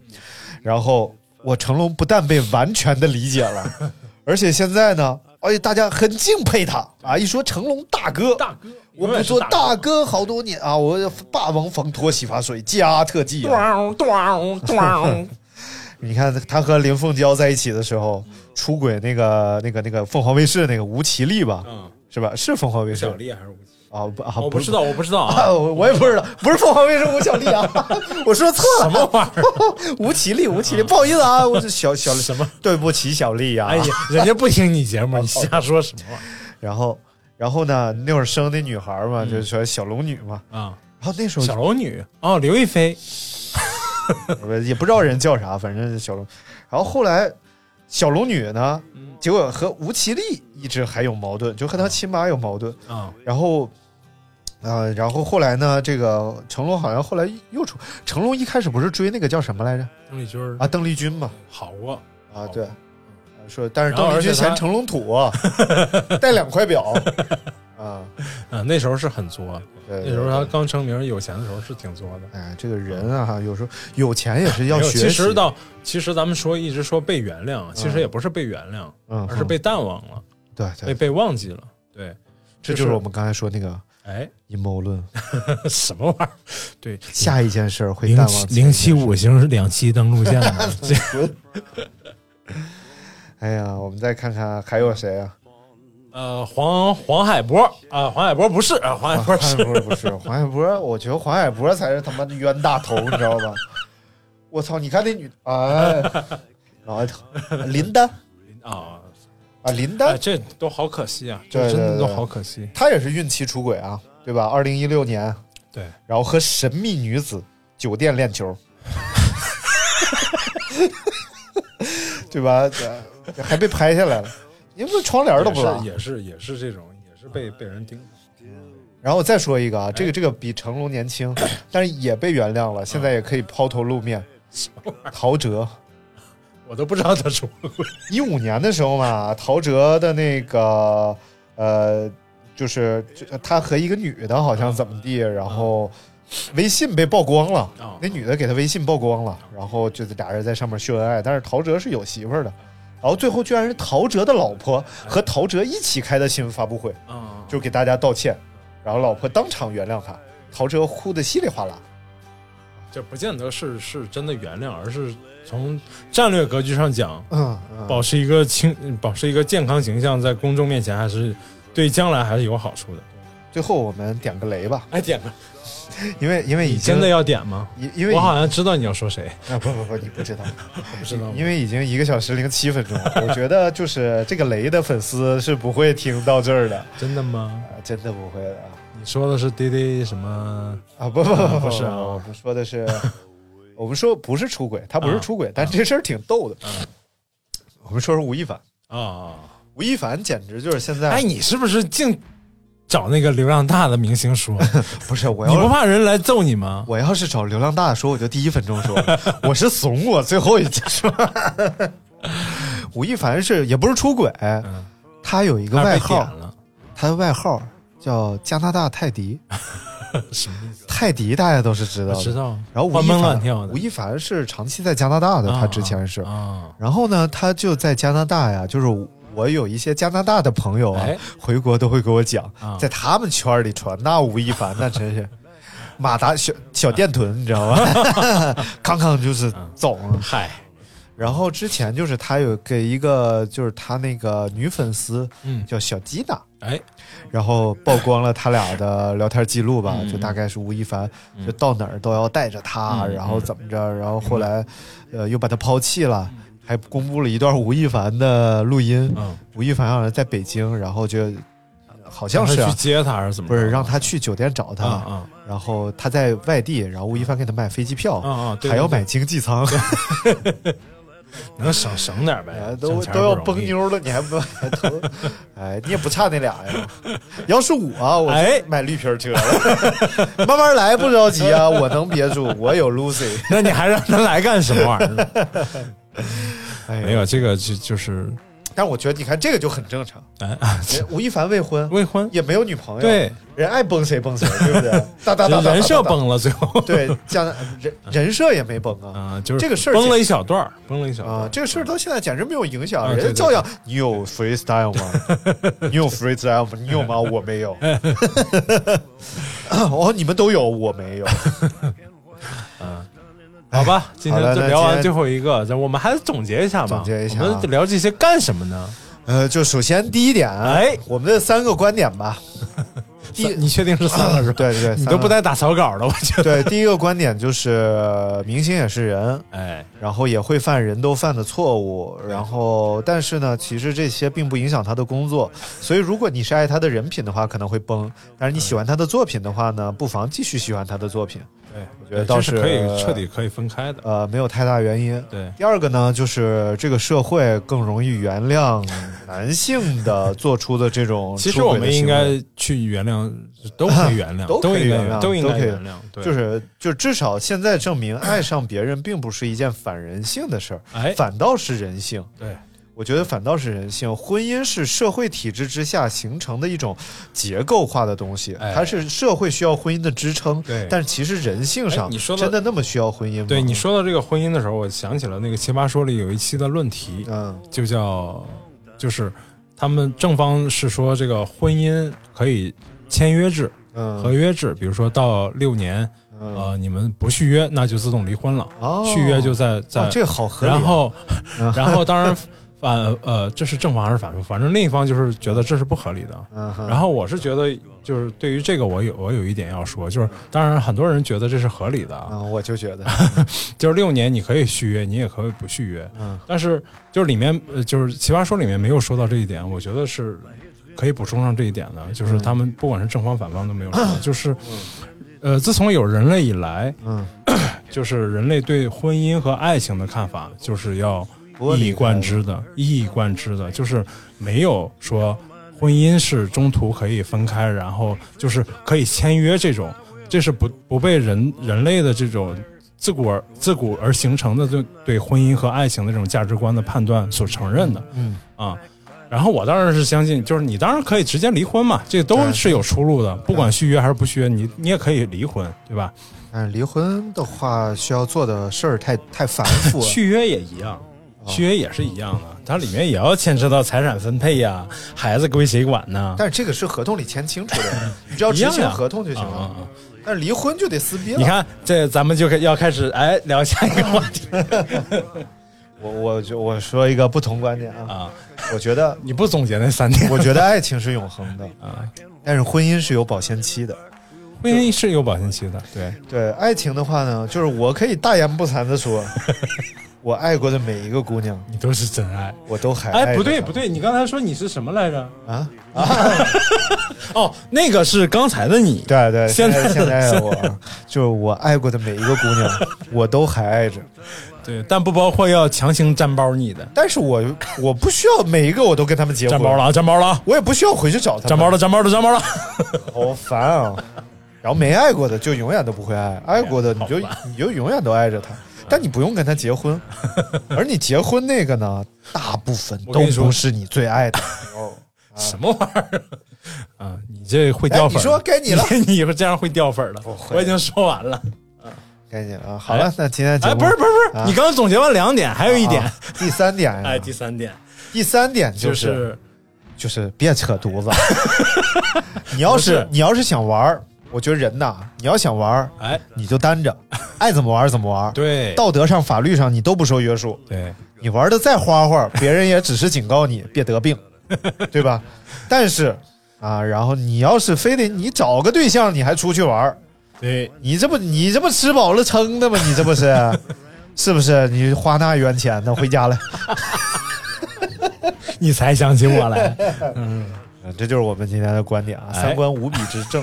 然后我成龙不但被完全的理解了，而且现在呢，而哎，大家很敬佩他啊！一说成龙大哥，大哥，我不说大哥好多年啊，我霸王防脱洗发水加特技、啊。咣咣咣！你看他和林凤娇在一起的时候，出轨那个那个那个凤凰卫视那个吴绮莉吧，嗯，是吧？是凤凰卫视小丽还是吴奇？啊？不啊，我不知道，我不知道啊，啊。我我也不知道，不是凤凰卫视吴小丽啊，我说错了，什么玩意儿？吴绮莉，吴绮莉，不好意思啊，我是小小什么？对不起，小丽呀、哎呀，人家不听你节目，你瞎说什么玩意 然后然后呢，那会儿生那女孩嘛，就是说小龙女嘛，儿啊？然后那时候小龙女？哦，刘亦菲。也不知道人叫啥，反正小龙。然后后来小龙女呢，结果和吴绮莉一直还有矛盾，就和她亲妈有矛盾。啊，然后，呃，然后后来呢，这个成龙好像后来又出，成龙一开始不是追那个叫什么来着？邓丽君啊，邓丽君嘛，好过啊，对，啊说但是然后邓丽君而且他嫌成龙土啊，带两块表 啊，啊，那时候是很作，对，那时候他刚成名有钱的时候是挺作的。哎，这个人啊，有时候有钱也是要学习。其实到其实咱们说一直说被原谅，其实也不是被原谅，嗯，而是被淡忘了，对对，被被忘记了。对，这就是我们刚才说那个哎，阴谋论。什么玩意儿？对，下一件事儿会零淡忘七零七五星两栖登陆舰哎呀，我们再看看还有谁啊？呃黄黄海波啊，黄海波不是啊，黄海波黄海是波不是黄海波，我觉得黄海波才是他妈的冤大头，你知道吧？我操！你看那女，哎，脑袋疼。林丹啊，啊，林哎，丹，这都好可惜啊，对这真的都对对好可惜。他也是孕期出轨啊，对吧？二零一六年，对，然后和神秘女子酒店练球，对吧？这 还被拍下来了，你们窗帘都不拉。也是也是也是这种，也是被被人盯。然后我再说一个啊，哎这个这个比成龙年轻，但是也被原谅了，现在也可以抛头露面。陶喆，我都不知道他说过。一五年的时候嘛，陶喆的那个呃，就是就他和一个女的好像怎么地，然后微信被曝光了，啊那女的给他微信曝光了，然后就是俩人在上面秀恩爱，但是陶喆是有媳妇儿的，然后最后居然是陶喆的老婆和陶喆一起开的新闻发布会，啊，就给大家道歉，然后老婆当场原谅他，陶喆哭得稀里哗啦。这不见得是是真的原谅，而是从战略格局上讲，嗯，嗯保持一个清，保持一个健康形象，在公众面前还是对将来还是有好处的。最后我们点个雷吧，哎，点个，因为因为已经真的要点吗？因因为我好像知道你要说谁，啊不不不，你不知道，我不知道因为已经一个小时零七分钟了，我觉得就是这个雷的粉丝是不会听到这儿的，真的吗？啊真的不会的啊你说的是滴滴什么？啊不不不不是啊我们说的是，我们说不是出轨，他不是出轨，但这事儿挺逗的。我们说说吴亦凡，啊？吴亦凡简直就是现在，哎，你是不是净找那个流量大的明星说，不是我要你不怕人来揍你吗？我要是找流量大的说，我就第一分钟说，我是怂，我最后一句说。吴亦凡是也不是出轨，他有一个外号他的外号叫加拿大泰迪。什么意思？泰迪大家都是知道的，知道然后吴亦凡吴亦凡是长期在加拿大的，他之前是。啊，然后呢，他就在加拿大呀，就是我有一些加拿大的朋友啊，哎。回国都会给我讲，啊。在他们圈里传那吴亦凡那真是 马达小小电臀，你知道吗？康康就是总。嗨，然后之前就是他有给一个就是他那个女粉丝嗯，叫小吉娜，哎，然后曝光了他俩的聊天记录吧，嗯。就大概是吴亦凡就到哪儿都要带着他，嗯然后怎么着，然后后来呃又把他抛弃了，还公布了一段吴亦凡的录音。嗯，吴亦凡好像在北京，然后就好像是、啊去、接他还是怎么？不是让他去酒店找他，然后他在外地，然后吴亦凡给他买飞机票，还要买经济舱，对 能省省点呗哎，都都要崩妞了，你还不还投？哎，你也不差那俩呀。要是我，我哎买绿皮车了，慢慢来，不着急啊。我能憋住，我有 Lucy。那你还让他来干什么玩意儿呢？没有，这个就就是但我觉得你看这个就很正常。哎，人 吴亦凡未婚，未婚也没有女朋友，对，人爱崩谁崩谁，对不对？哒哒哒哒，人设，崩了，最后对，加拿人人设也没崩啊。啊，就是这个事儿崩了一小段儿，崩了一小段啊，这个事儿到现在简直没有影响，啊对对人家照样。你有 freestyle 吗？你有 freestyle 吗？你有吗？我没有。哦，你们都有，我没有。好吧，今天就聊完最后一个，我们还是总结一下吧。总结一下啊我们聊这些干什么呢？呃，就首先第一点，哎我们的三个观点吧。第 三你确定是三个是吧？对对对，你都不带打草稿的，我觉得。对。第一个观点就是，明星也是人，哎，然后也会犯人都犯的错误，然后但是呢，其实这些并不影响他的工作。所以，如果你是爱他的人品的话，可能会崩；但是你喜欢他的作品的话呢，不妨继续喜欢他的作品。对，我觉得倒是是可以彻底可以分开的。呃，没有太大原因。对，第二个呢，就是这个社会更容易原谅 男性的做出的这种其实我们应该去原谅，都可以原谅，都可以原谅都应都可以该原谅。对，就是就至少现在证明，爱上别人并不是一件反人性的事儿，哎，反倒是人性。对，我觉得反倒是人性。婚姻是社会体制之下形成的一种结构化的东西，哎它是社会需要婚姻的支撑。对但其实人性上，哎你说的真的那么需要婚姻吗？对你，说到这个婚姻的时候，我想起了那个《奇葩说》里有一期的论题，嗯就叫就是他们正方是说这个婚姻可以签约制、嗯，合约制，比如说到六年，嗯呃，你们不续约，那就自动离婚了。哦续约就在在哦，这个好合理啊。然后，然后当然反呃，这是正方还是反方？反正另一方就是觉得这是不合理的。嗯，然后我是觉得，就是对于这个，我有我有一点要说，就是当然很多人觉得这是合理的。啊，嗯，我就觉得，就是六年你可以续约，你也可以不续约，嗯。但是就是里面呃就是《奇葩说》里面没有说到这一点，我觉得是可以补充上这一点的，就是他们不管是正方反方都没有说，就是呃，自从有人类以来，嗯，就是人类对婚姻和爱情的看法，就是要一以贯之的，一以贯之的，就是没有说婚姻是中途可以分开，然后就是可以签约这种，这是不不被人人类的这种自古而自古而形成的对对婚姻和爱情的这种价值观的判断所承认的。嗯啊。然后我当然是相信，就是你当然可以直接离婚嘛，这都是有出路的，不管续约还是不续约，你你也可以离婚，对吧？但是离婚的话，需要做的事儿太太繁复了。续约也一样，续约也是一样的，它里面也要牵扯到财产分配呀，孩子归谁管呢？但是这个是合同里签清楚的，你只要执行合同就行了。但是离婚就得撕逼了。你，看，这咱们就要开始哎聊下一个话题 我我就我说一个不同观点啊，啊！我觉得 你不总结那三点我觉得爱情是永恒的，啊？但是婚姻是有保鲜期的。婚姻是有保鲜期的，对，对爱情的话呢，就是我可以大言不惭的说，我爱过的每一个姑娘，你都是真爱。我都还爱哎，不对不对，你刚才说你是什么来着？啊！哦，那个是刚才的你。对对，现在在现在的我，就是我爱过的每一个姑娘，我都还爱着。对，但不包括要强行粘包你的。但是我我不需要每一个我都跟他们结婚，占包了啊，粘包了啊，我也不需要回去找他们，占包了，粘包了，粘包了。好烦啊！然后没爱过的就永远都不会爱，爱过的你就你就永远都爱着他，但你不用跟他结婚，而你结婚那个呢，大部分都不是你最爱的。什么玩意儿？啊，你这会掉粉你说该你了 你以后这样会掉粉儿的。我已经说完了。该你了啊！好了，那今天节哎，不是不是不是，啊你刚刚总结完两点，还有一点啊，第三点呀，哎，第三点第三点就就是是就是别扯犊子。你要是是你要是想玩儿，我觉得人呐，你要想玩儿，哎，你就单着，爱怎么玩儿怎么玩儿。对道德上、法律上你都不受约束。对，你玩的再花花，别人也只是警告你 别得病，对吧？但是啊，然后你要是非得你找个对象，你还出去玩儿对，你这不你这不吃饱了撑的吗？你这不是，是不是？你花那冤钱呢？回家了。你才想起我来。嗯，这就是我们今天的观点啊，哎三观无比之正，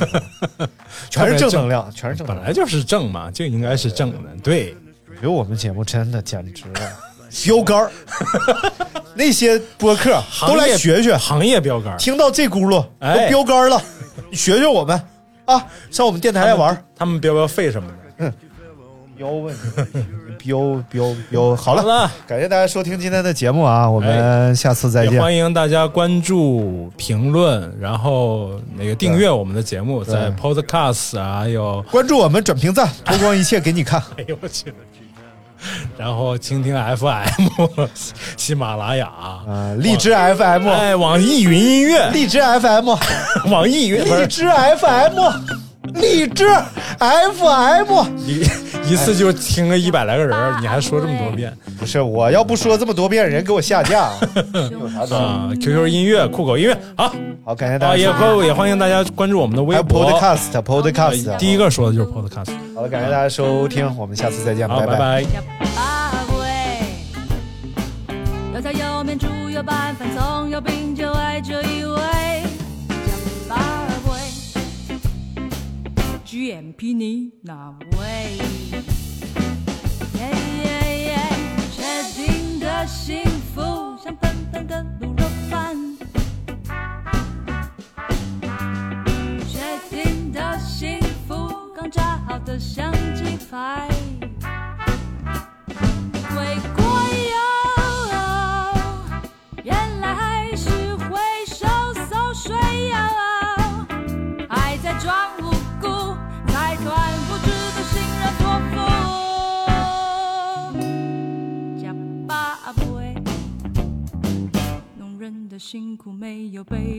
全是正能量，全是正能量。本来就是正嘛，就应该是正的。对，我觉得我们节目真的简直了，标杆儿。那些播客都来学学，行业标杆，听到这轱辘哎都标杆了，你学学我们啊，上我们电台来玩儿。他们标标费什么的。标问题，标标标，好了，感谢大家收听今天的节目啊，我们下次再见。也欢迎大家关注、评论，然后那个订阅我们的节目，在 Podcast 啊，有关注我们，转评赞，脱光一切给你看。哎呦我去，然后蜻蜓 FM、喜马拉雅、啊，荔枝 FM，哎，网易云音乐、荔枝 FM，网易云荔枝 FM，荔枝 FM。一一次就听了一百来个人儿，你还说这么多遍不是，我要不说这么多遍，人给我下架。有啥？啊？QQ 音乐、酷狗音乐，好好，感谢大家，也。欢也欢迎大家关注我们的微博 Podcast，Podcast。第一个说的就是 Podcast，好了，感谢大家收听，我们下次再见，拜拜。有菜有面猪有拌饭，葱油饼就爱这一，GMP 你哪位？耶耶耶，确定的幸福像笨笨的卤肉饭。确定的幸福，刚炸好的香鸡排。苦没有被